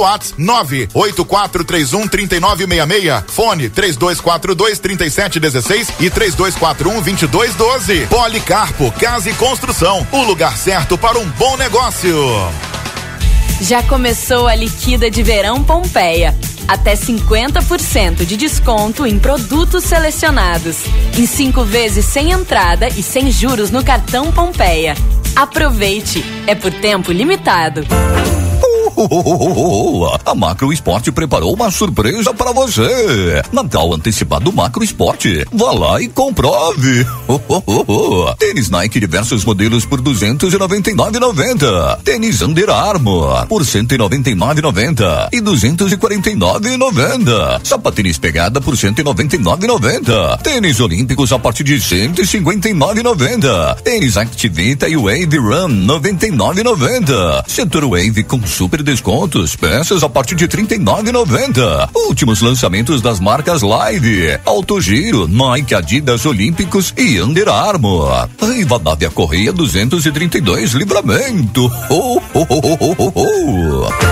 WhatsApp 98431 3966. Fone 3242 3716 e 3241 2212. Policarpo Casa e Construção. O lugar certo para um bom negócio. Já começou a liquida de verão Pompeia. Até 50% de desconto em produtos selecionados. Em cinco vezes sem entrada e sem juros no cartão Pompeia. Aproveite! É por tempo limitado. A Macro Esporte preparou uma surpresa para você. Natal antecipado Macro Esporte. Vá lá e comprove. Tênis Nike diversos modelos por 299,90. Tênis Under Armour por 199,90 e 249,90. Sapatênis pegada por 199,90. Tênis Olímpicos a partir de 159,90. Tênis Activita e Wave Run 99,90. Setor Wave com super descontos, peças a partir de 39,90. Últimos lançamentos das marcas Live, Autogiro, Nike, Adidas Olímpicos e Under Armour. Rivadavia Correia 232 Livramento. Oh, oh, oh, oh, oh, oh.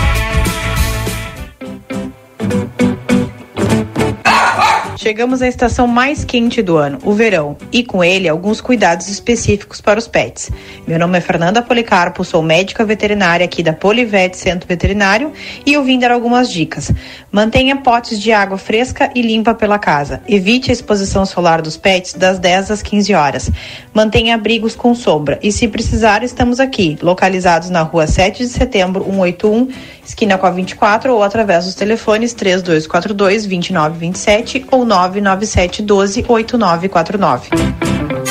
Chegamos à estação mais quente do ano, o verão, e com ele alguns cuidados específicos para os pets. Meu nome é Fernanda Policarpo, sou médica veterinária aqui da Polivet Centro Veterinário e eu vim dar algumas dicas. Mantenha potes de água fresca e limpa pela casa. Evite a exposição solar dos pets das 10 às 15 horas. Mantenha abrigos com sombra e se precisar, estamos aqui, localizados na rua 7 de setembro 181, esquina com a 24 ou através dos telefones 3242 2927 ou 997 12 8949.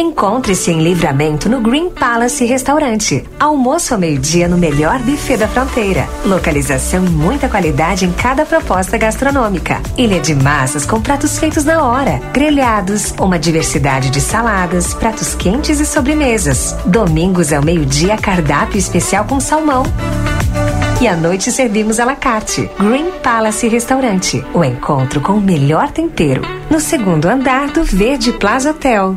Encontre-se em Livramento no Green Palace Restaurante. Almoço ao meio-dia no melhor buffet da fronteira. Localização e muita qualidade em cada proposta gastronômica. Ilha de massas com pratos feitos na hora. Grelhados, uma diversidade de saladas, pratos quentes e sobremesas. Domingos ao meio-dia, cardápio especial com salmão. E à noite servimos à la carte. Green Palace Restaurante. O encontro com o melhor tempero. No segundo andar do Verde Plaza Hotel.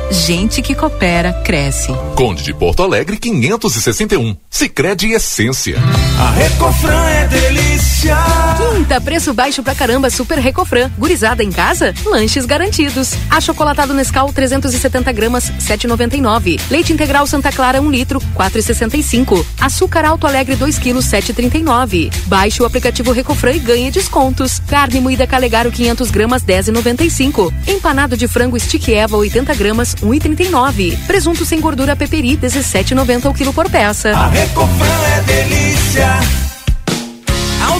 gente que coopera cresce. Conde de Porto Alegre 561. Sicredi Essência. A Recofran é delícia. Quinta, preço baixo pra caramba, Super Recofran. Gurizada em casa? Lanches garantidos. Achocolatado Nescau 370 gramas, 7,99. Leite integral Santa Clara 1 litro, 4,65. Açúcar Alto Alegre 2 quilos, 7,39. Baixe o aplicativo Recofran e ganhe descontos. Carne moída Calegaro 500 gramas, 10,95. Empanado de frango Stick Eva 80 gramas, 1,39. Presunto sem gordura Peperi 17,90 o quilo por peça. A Recofran é delícia.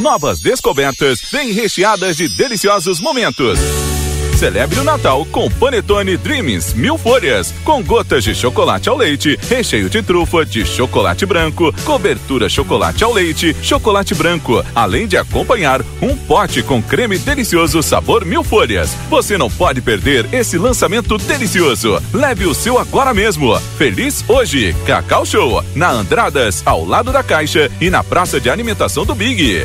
Novas descobertas vêm recheadas de deliciosos momentos. Celebre o Natal com Panetone Dreams Mil Folhas, com gotas de chocolate ao leite, recheio de trufa, de chocolate branco, cobertura chocolate ao leite, chocolate branco, além de acompanhar um pote com creme delicioso sabor Mil Folhas. Você não pode perder esse lançamento delicioso. Leve o seu agora mesmo. Feliz hoje, Cacau Show, na Andradas, ao lado da Caixa e na Praça de Alimentação do Big.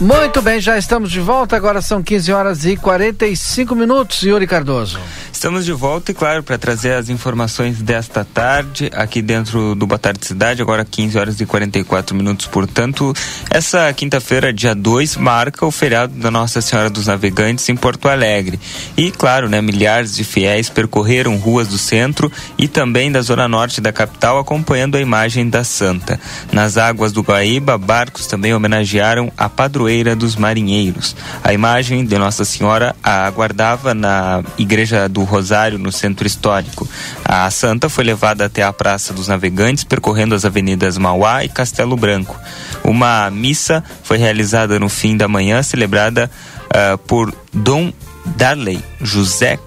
Muito bem, já estamos de volta. Agora são 15 horas e 45 minutos. Yuri Cardoso. Estamos de volta e, claro, para trazer as informações desta tarde aqui dentro do Boa Tarde Cidade, agora 15 horas e 44 minutos. Portanto, essa quinta-feira, dia 2, marca o feriado da Nossa Senhora dos Navegantes em Porto Alegre. E, claro, né, milhares de fiéis percorreram ruas do centro e também da zona norte da capital acompanhando a imagem da Santa. Nas águas do Guaíba, barcos também homenagearam a padroeira dos marinheiros. A imagem de Nossa Senhora a aguardava na igreja do Rosário, no centro histórico. A santa foi levada até a Praça dos Navegantes, percorrendo as avenidas Mauá e Castelo Branco. Uma missa foi realizada no fim da manhã, celebrada uh, por Dom Darley José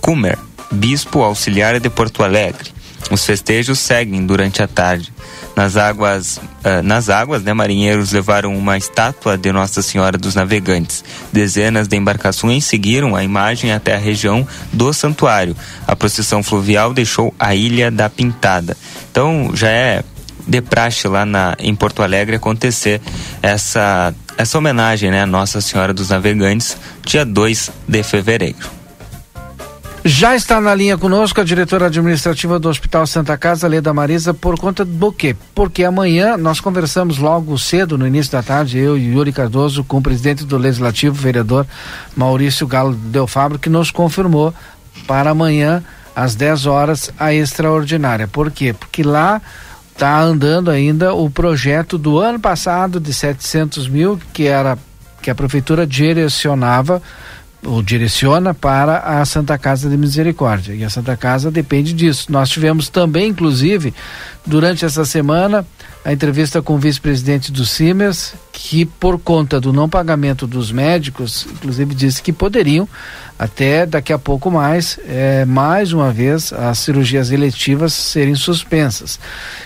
Kumer, bispo auxiliar de Porto Alegre. Os festejos seguem durante a tarde. Nas águas, uh, nas águas, né, marinheiros levaram uma estátua de Nossa Senhora dos Navegantes. Dezenas de embarcações seguiram a imagem até a região do santuário. A procissão fluvial deixou a Ilha da Pintada. Então já é de praxe lá na, em Porto Alegre acontecer essa essa homenagem, né, à Nossa Senhora dos Navegantes, dia 2 de fevereiro. Já está na linha conosco a diretora administrativa do Hospital Santa Casa, Leda Marisa, por conta do quê? Porque amanhã nós conversamos logo cedo, no início da tarde, eu e Yuri Cardoso, com o presidente do Legislativo, vereador Maurício Galo Del Fabro, que nos confirmou para amanhã, às 10 horas, a extraordinária. Por quê? Porque lá está andando ainda o projeto do ano passado de 700 mil, que era que a prefeitura direcionava ou direciona para a Santa Casa de Misericórdia. E a Santa Casa depende disso. Nós tivemos também, inclusive, durante essa semana, a entrevista com o vice-presidente do Simers, que por conta do não pagamento dos médicos, inclusive disse que poderiam até daqui a pouco mais, é, mais uma vez, as cirurgias eletivas serem suspensas.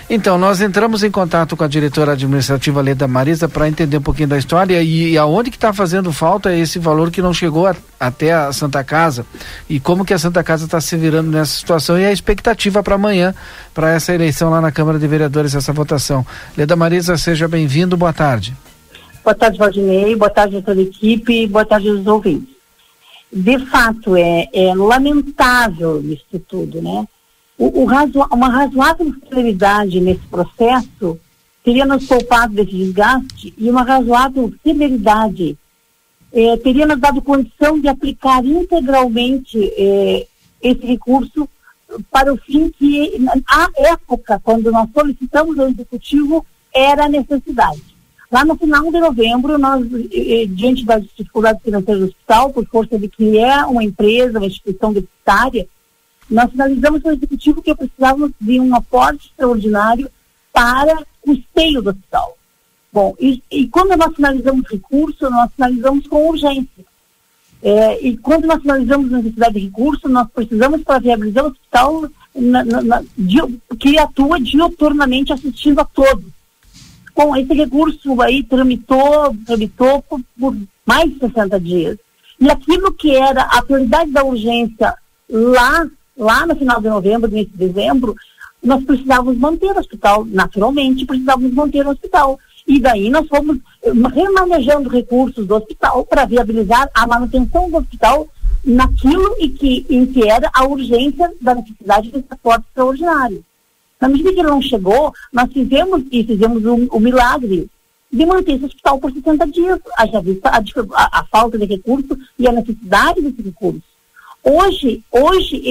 Então, nós entramos em contato com a diretora administrativa Leda Marisa para entender um pouquinho da história e, e aonde que está fazendo falta esse valor que não chegou a, até a Santa Casa e como que a Santa Casa está se virando nessa situação e a expectativa para amanhã, para essa eleição lá na Câmara de Vereadores, essa votação. Leda Marisa, seja bem-vindo, boa tarde. Boa tarde, Valdinei, boa tarde a toda a equipe, boa tarde aos ouvintes de fato é, é lamentável isso tudo, né? O, o razo, uma razoável celeridade nesse processo teria nos poupado desse desgaste e uma razoável celeridade é, teria nos dado condição de aplicar integralmente é, esse recurso para o fim que, à época, quando nós solicitamos ao Executivo, era necessidade. Lá no final de novembro, nós, diante das dificuldades financeiras do hospital, por força de que é uma empresa, uma instituição deficitária, nós finalizamos o executivo que precisávamos de um aporte extraordinário para custeio do hospital. Bom, e, e quando nós finalizamos o recurso, nós finalizamos com urgência. É, e quando nós finalizamos necessidade de recurso, nós precisamos para viabilizar o hospital na, na, na, que atua dioturnamente assistindo a todos. Bom, esse recurso aí tramitou, tramitou por, por mais de 60 dias. E aquilo que era a prioridade da urgência lá, lá no final de novembro, início de dezembro, nós precisávamos manter o hospital, naturalmente precisávamos manter o hospital. E daí nós fomos eh, remanejando recursos do hospital para viabilizar a manutenção do hospital naquilo em que, em que era a urgência da necessidade de transporte extraordinário. Na medida que ele não chegou, nós fizemos e fizemos o um, um milagre de manter esse hospital por 60 dias, haja vista a, a, a, falta de recurso e a necessidade desse recurso. Hoje, hoje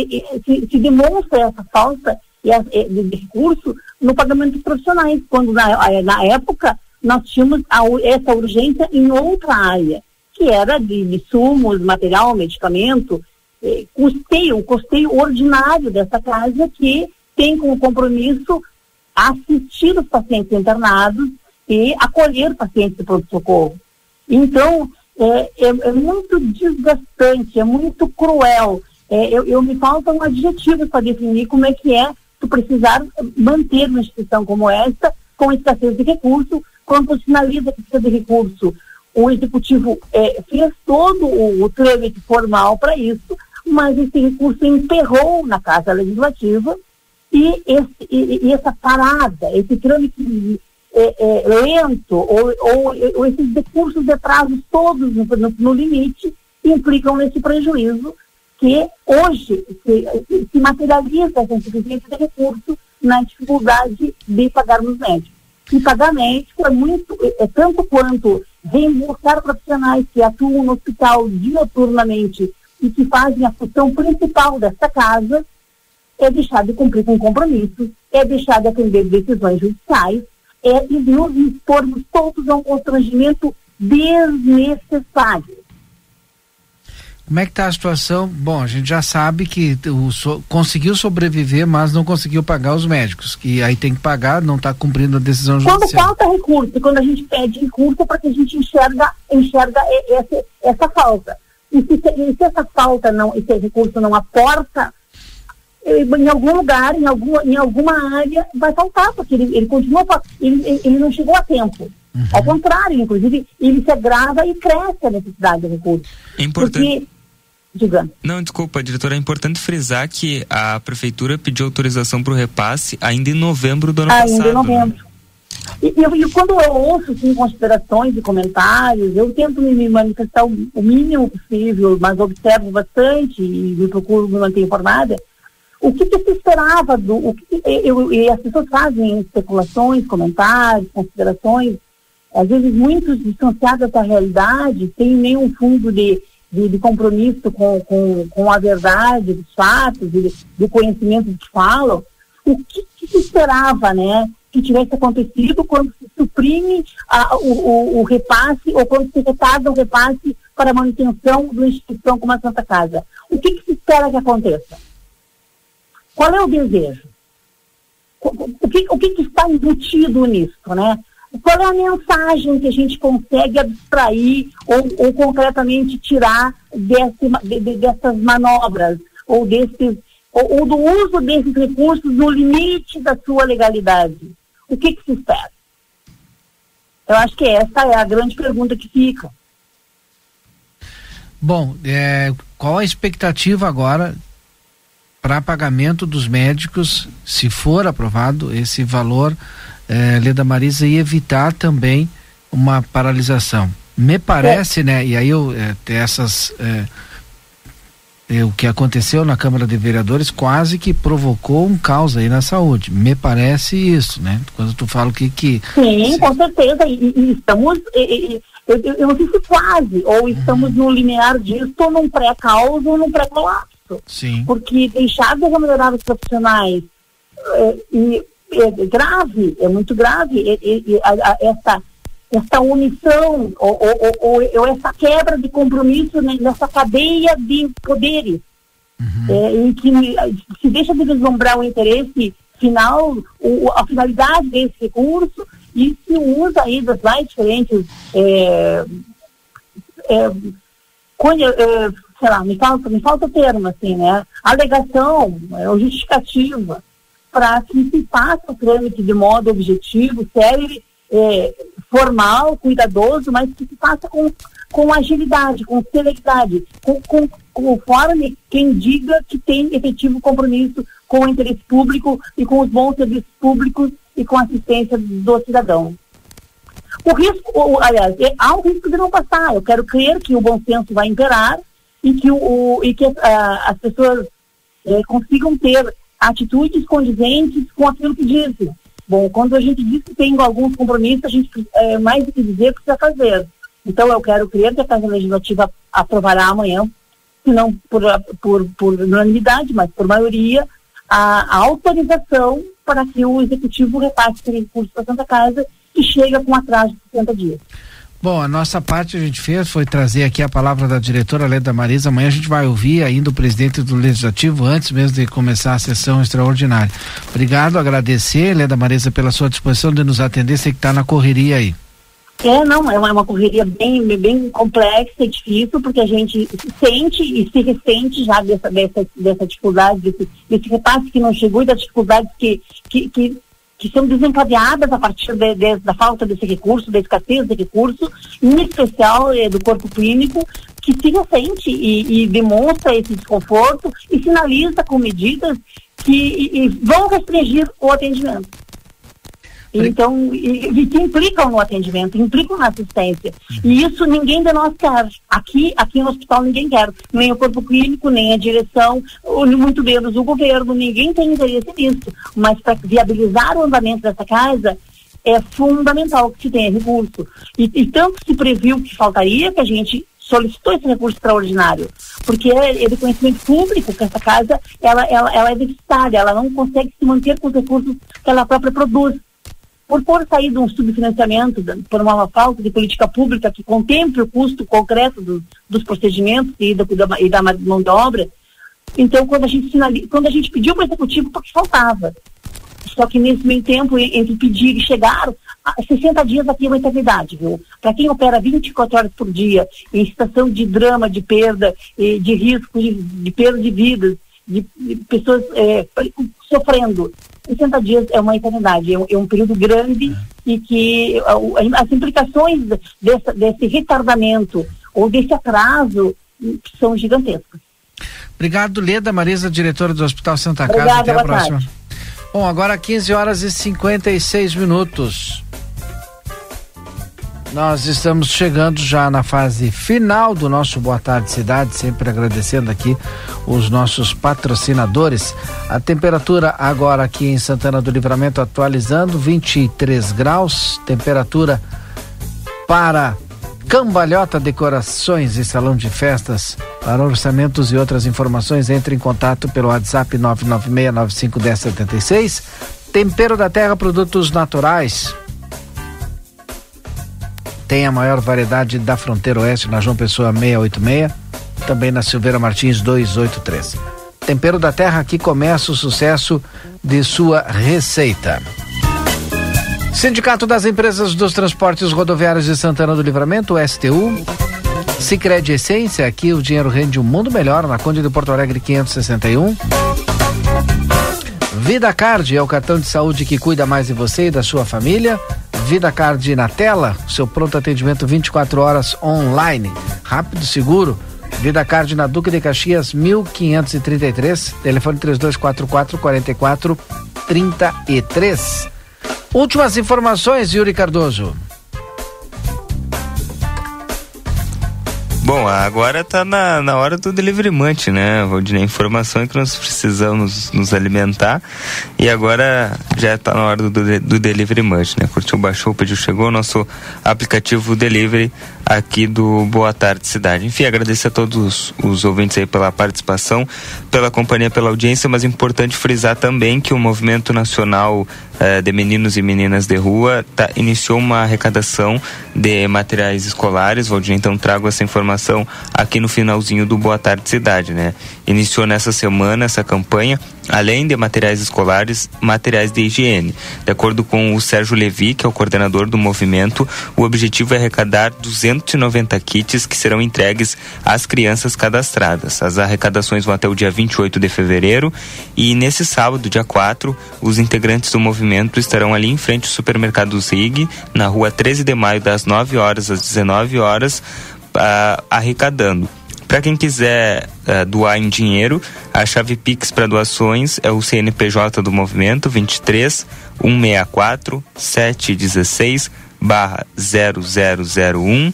se, se demonstra essa falta de, de recurso no pagamento dos profissionais, quando na, na época nós tínhamos a, essa urgência em outra área, que era de, de sumos, material, medicamento, eh, custeio, o custeio ordinário dessa casa que tem como compromisso assistir os pacientes internados e acolher pacientes de pronto-socorro. Então, é, é, é, muito desgastante, é muito cruel. É, eu, eu, me falta um adjetivo para definir como é que é tu precisar manter uma instituição como esta com escassez de recurso, quando sinaliza que precisa de recurso. O executivo é, fez todo o, o trâmite formal para isso, mas esse recurso enterrou na Casa Legislativa e, esse, e, e essa parada, esse trâmite é, é, lento ou, ou, ou, esses recursos de prazos todos no, no, no, limite implicam nesse prejuízo que hoje se, se materializa essa insuficiência de recurso na dificuldade de pagarmos médicos. E pagar médico é muito, é, é tanto quanto reembolsar profissionais que atuam no hospital dioturnamente e que fazem a função principal desta casa, é deixar de cumprir com compromissos, é deixar de atender decisões judiciais, é e nos expormos todos a um constrangimento desnecessário. Como é que está a situação? Bom, a gente já sabe que o, so, conseguiu sobreviver, mas não conseguiu pagar os médicos, que aí tem que pagar, não está cumprindo a decisão judicial. Quando falta recurso, quando a gente pede recurso para que a gente enxerga, enxerga essa, essa falta. E se, e se essa falta não, esse recurso não aporta em algum lugar, em, algum, em alguma área, vai faltar, porque ele, ele continua, ele, ele não chegou a tempo. Uhum. Ao contrário, inclusive, ele se agrava e cresce a necessidade de recursos. É importante. Porque, diga. Não, desculpa, diretora, é importante frisar que a prefeitura pediu autorização para o repasse ainda em novembro do ano ainda passado. Ainda em novembro. Né? E, e, e quando eu ouço assim, considerações e comentários, eu tento me manifestar o, o mínimo possível, mas observo bastante e me procuro me manter informada. O que, que se esperava do. O que, eu, e as pessoas fazem especulações, comentários, considerações, às vezes muito distanciadas da realidade, sem nenhum fundo de, de, de compromisso com, com, com a verdade dos fatos, de, do conhecimento que falam. O que, que se esperava, né? que tivesse acontecido quando se suprime a, o, o, o, repasse ou quando se retarda o repasse para a manutenção de uma instituição como a Santa Casa. O que, que se espera que aconteça? Qual é o desejo? O que, o que, que está embutido nisso, né? Qual é a mensagem que a gente consegue abstrair ou, ou concretamente tirar desse, de, de, dessas manobras ou desses ou, ou, do uso desses recursos no limite da sua legalidade? o que, que se espera? Eu acho que essa é a grande pergunta que fica. Bom, é, qual a expectativa agora para pagamento dos médicos, se for aprovado esse valor, é, Leda Marisa, e evitar também uma paralisação? Me parece, é. né? E aí eu é, essas é, é, o que aconteceu na Câmara de Vereadores quase que provocou um caos aí na saúde. Me parece isso, né? Quando tu fala que. que Sim, com certeza. E, e estamos. E, eu, eu, não sei se quase, ou estamos uhum. no linear disso, ou num pré-caos ou num pré-colapso. Sim. Porque deixar de remunerar os profissionais é, é, grave, é muito grave. E, a, a, essa essa omissão ou, ou, ou, ou, essa quebra de compromisso nessa cadeia de poderes, uhum. é, em que se deixa de vislumbrar o interesse final, o, a finalidade desse recurso, e se usa aí das mais diferentes, é, é, é, sei lá, me falta, me falta termo, assim, né? Alegação, é, ou justificativa, para que se faça o trâmite de modo objetivo, sério é, formal, cuidadoso, mas que se faça com, com agilidade, com celeridade, com, com, conforme quem diga que tem efetivo compromisso com o interesse público e com os bons serviços públicos e com a assistência do cidadão. O risco, aliás, é, há um risco de não passar. Eu quero crer que o bom senso vai imperar e que, o, e que uh, as pessoas uh, consigam ter atitudes condizentes com aquilo que dizem. Bom, quando a gente diz que tem alguns compromissos, a gente, é, mais do que dizer, precisa fazer. Então, eu quero crer que a Casa Legislativa aprovará amanhã, se não por, por, por unanimidade, mas por maioria, a, a autorização para que o Executivo repasse esse recurso para Santa Casa, que chega com atraso de 60 dias. Bom, a nossa parte a gente fez foi trazer aqui a palavra da diretora Leda Marisa. Amanhã a gente vai ouvir ainda o presidente do Legislativo antes mesmo de começar a sessão extraordinária. Obrigado, agradecer, Leda Marisa, pela sua disposição de nos atender. Sei que está na correria aí. É, não, é uma, é correria bem, bem complexa e difícil, porque a gente sente e se ressente já dessa, dessa, dessa dificuldade, desse, desse repasse que não chegou e das dificuldades que, que, que que são desencadeadas a partir de, de, da falta desse recurso, da escassez desse recurso, em especial eh, do corpo clínico, que se ressente e, e, demonstra esse desconforto e sinaliza com medidas que e, e vão restringir o atendimento. Então, e, e que implicam no atendimento, implicam na assistência. E isso ninguém de nós quer. Aqui, aqui no hospital ninguém quer. Nem o corpo clínico, nem a direção, muito menos o governo, ninguém tem interesse nisso. Mas para viabilizar o andamento dessa casa, é fundamental que se tenha recurso. E, e tanto se previu que faltaria que a gente solicitou esse recurso extraordinário, porque é, é de conhecimento público que essa casa ela, ela, ela é deficitária, ela não consegue se manter com os recursos que ela própria produz por, por sair de um subfinanciamento, por uma falta de política pública que contemple o custo concreto do, dos procedimentos e da, e da mão de obra. Então, quando a gente, finaliza, quando a gente pediu para o executivo, porque faltava. Só que nesse meio tempo, entre pedir e chegar, 60 dias aqui é uma eternidade, viu? Para quem opera 24 horas por dia, em situação de drama, de perda, de risco, de, de perda de vidas, de, de pessoas é, sofrendo, 60 dias é uma eternidade, é um, é um período grande e que as implicações dessa, desse retardamento ou desse atraso são gigantescas. Obrigado, Leda Marisa, diretora do Hospital Santa Casa. Obrigada, Até a próxima. Tarde. Bom, agora 15 horas e 56 minutos. Nós estamos chegando já na fase final do nosso Boa Tarde Cidade, sempre agradecendo aqui os nossos patrocinadores. A temperatura agora aqui em Santana do Livramento atualizando 23 graus, temperatura para Cambalhota Decorações e Salão de Festas. Para orçamentos e outras informações, entre em contato pelo WhatsApp 996951076. Tempero da Terra Produtos Naturais tem a maior variedade da fronteira oeste na João Pessoa 686, também na Silveira Martins 283. Tempero da Terra aqui começa o sucesso de sua receita. Sindicato das Empresas dos Transportes Rodoviários de Santana do Livramento, STU. Sicredi Essência, aqui o dinheiro rende um mundo melhor, na Conde de Porto Alegre 561. Vida Card é o cartão de saúde que cuida mais de você e da sua família. Vida Card na tela, seu pronto atendimento 24 horas online, rápido, seguro. Vida Card na Duque de Caxias 1533, telefone 3244 4433. Últimas informações, Yuri Cardoso. Bom, agora está na, na hora do delivery munch, né, Valdinei? Informação que nós precisamos nos alimentar e agora já está na hora do, do, do né? Curtiu, baixou, pediu, chegou, nosso aplicativo delivery aqui do Boa Tarde Cidade. Enfim, agradecer a todos os ouvintes aí pela participação, pela companhia, pela audiência, mas importante frisar também que o Movimento Nacional eh, de Meninos e Meninas de Rua tá, iniciou uma arrecadação de materiais escolares, Valdir, então trago essa informação aqui no finalzinho do Boa Tarde Cidade, né? Iniciou nessa semana essa campanha além de materiais escolares, materiais de higiene. De acordo com o Sérgio Levi, que é o coordenador do movimento, o objetivo é arrecadar 290 kits que serão entregues às crianças cadastradas. As arrecadações vão até o dia 28 de fevereiro e nesse sábado, dia 4, os integrantes do movimento estarão ali em frente ao supermercado Zig, na rua 13 de maio, das 9 horas às 19 horas, uh, arrecadando. Para quem quiser uh, doar em dinheiro, a chave Pix para doações é o CNPJ do movimento 23 164 716 barra 0001 uh,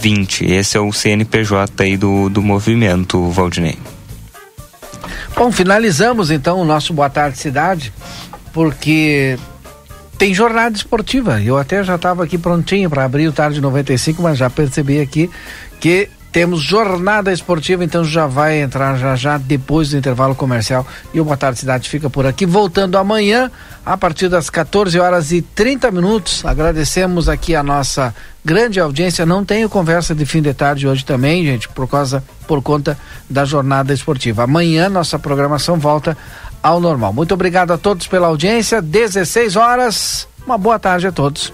20. Esse é o CNPJ aí do, do movimento, Valdinei. Bom, finalizamos então o nosso Boa Tarde Cidade, porque tem jornada esportiva. Eu até já estava aqui prontinho para abrir o Tarde 95, mas já percebi aqui que temos jornada esportiva, então já vai entrar já já depois do intervalo comercial. E o Boa Tarde Cidade fica por aqui. Voltando amanhã, a partir das 14 horas e 30 minutos. Agradecemos aqui a nossa grande audiência. Não tenho conversa de fim de tarde hoje também, gente, por causa, por conta da jornada esportiva. Amanhã nossa programação volta ao normal. Muito obrigado a todos pela audiência. 16 horas. Uma boa tarde a todos.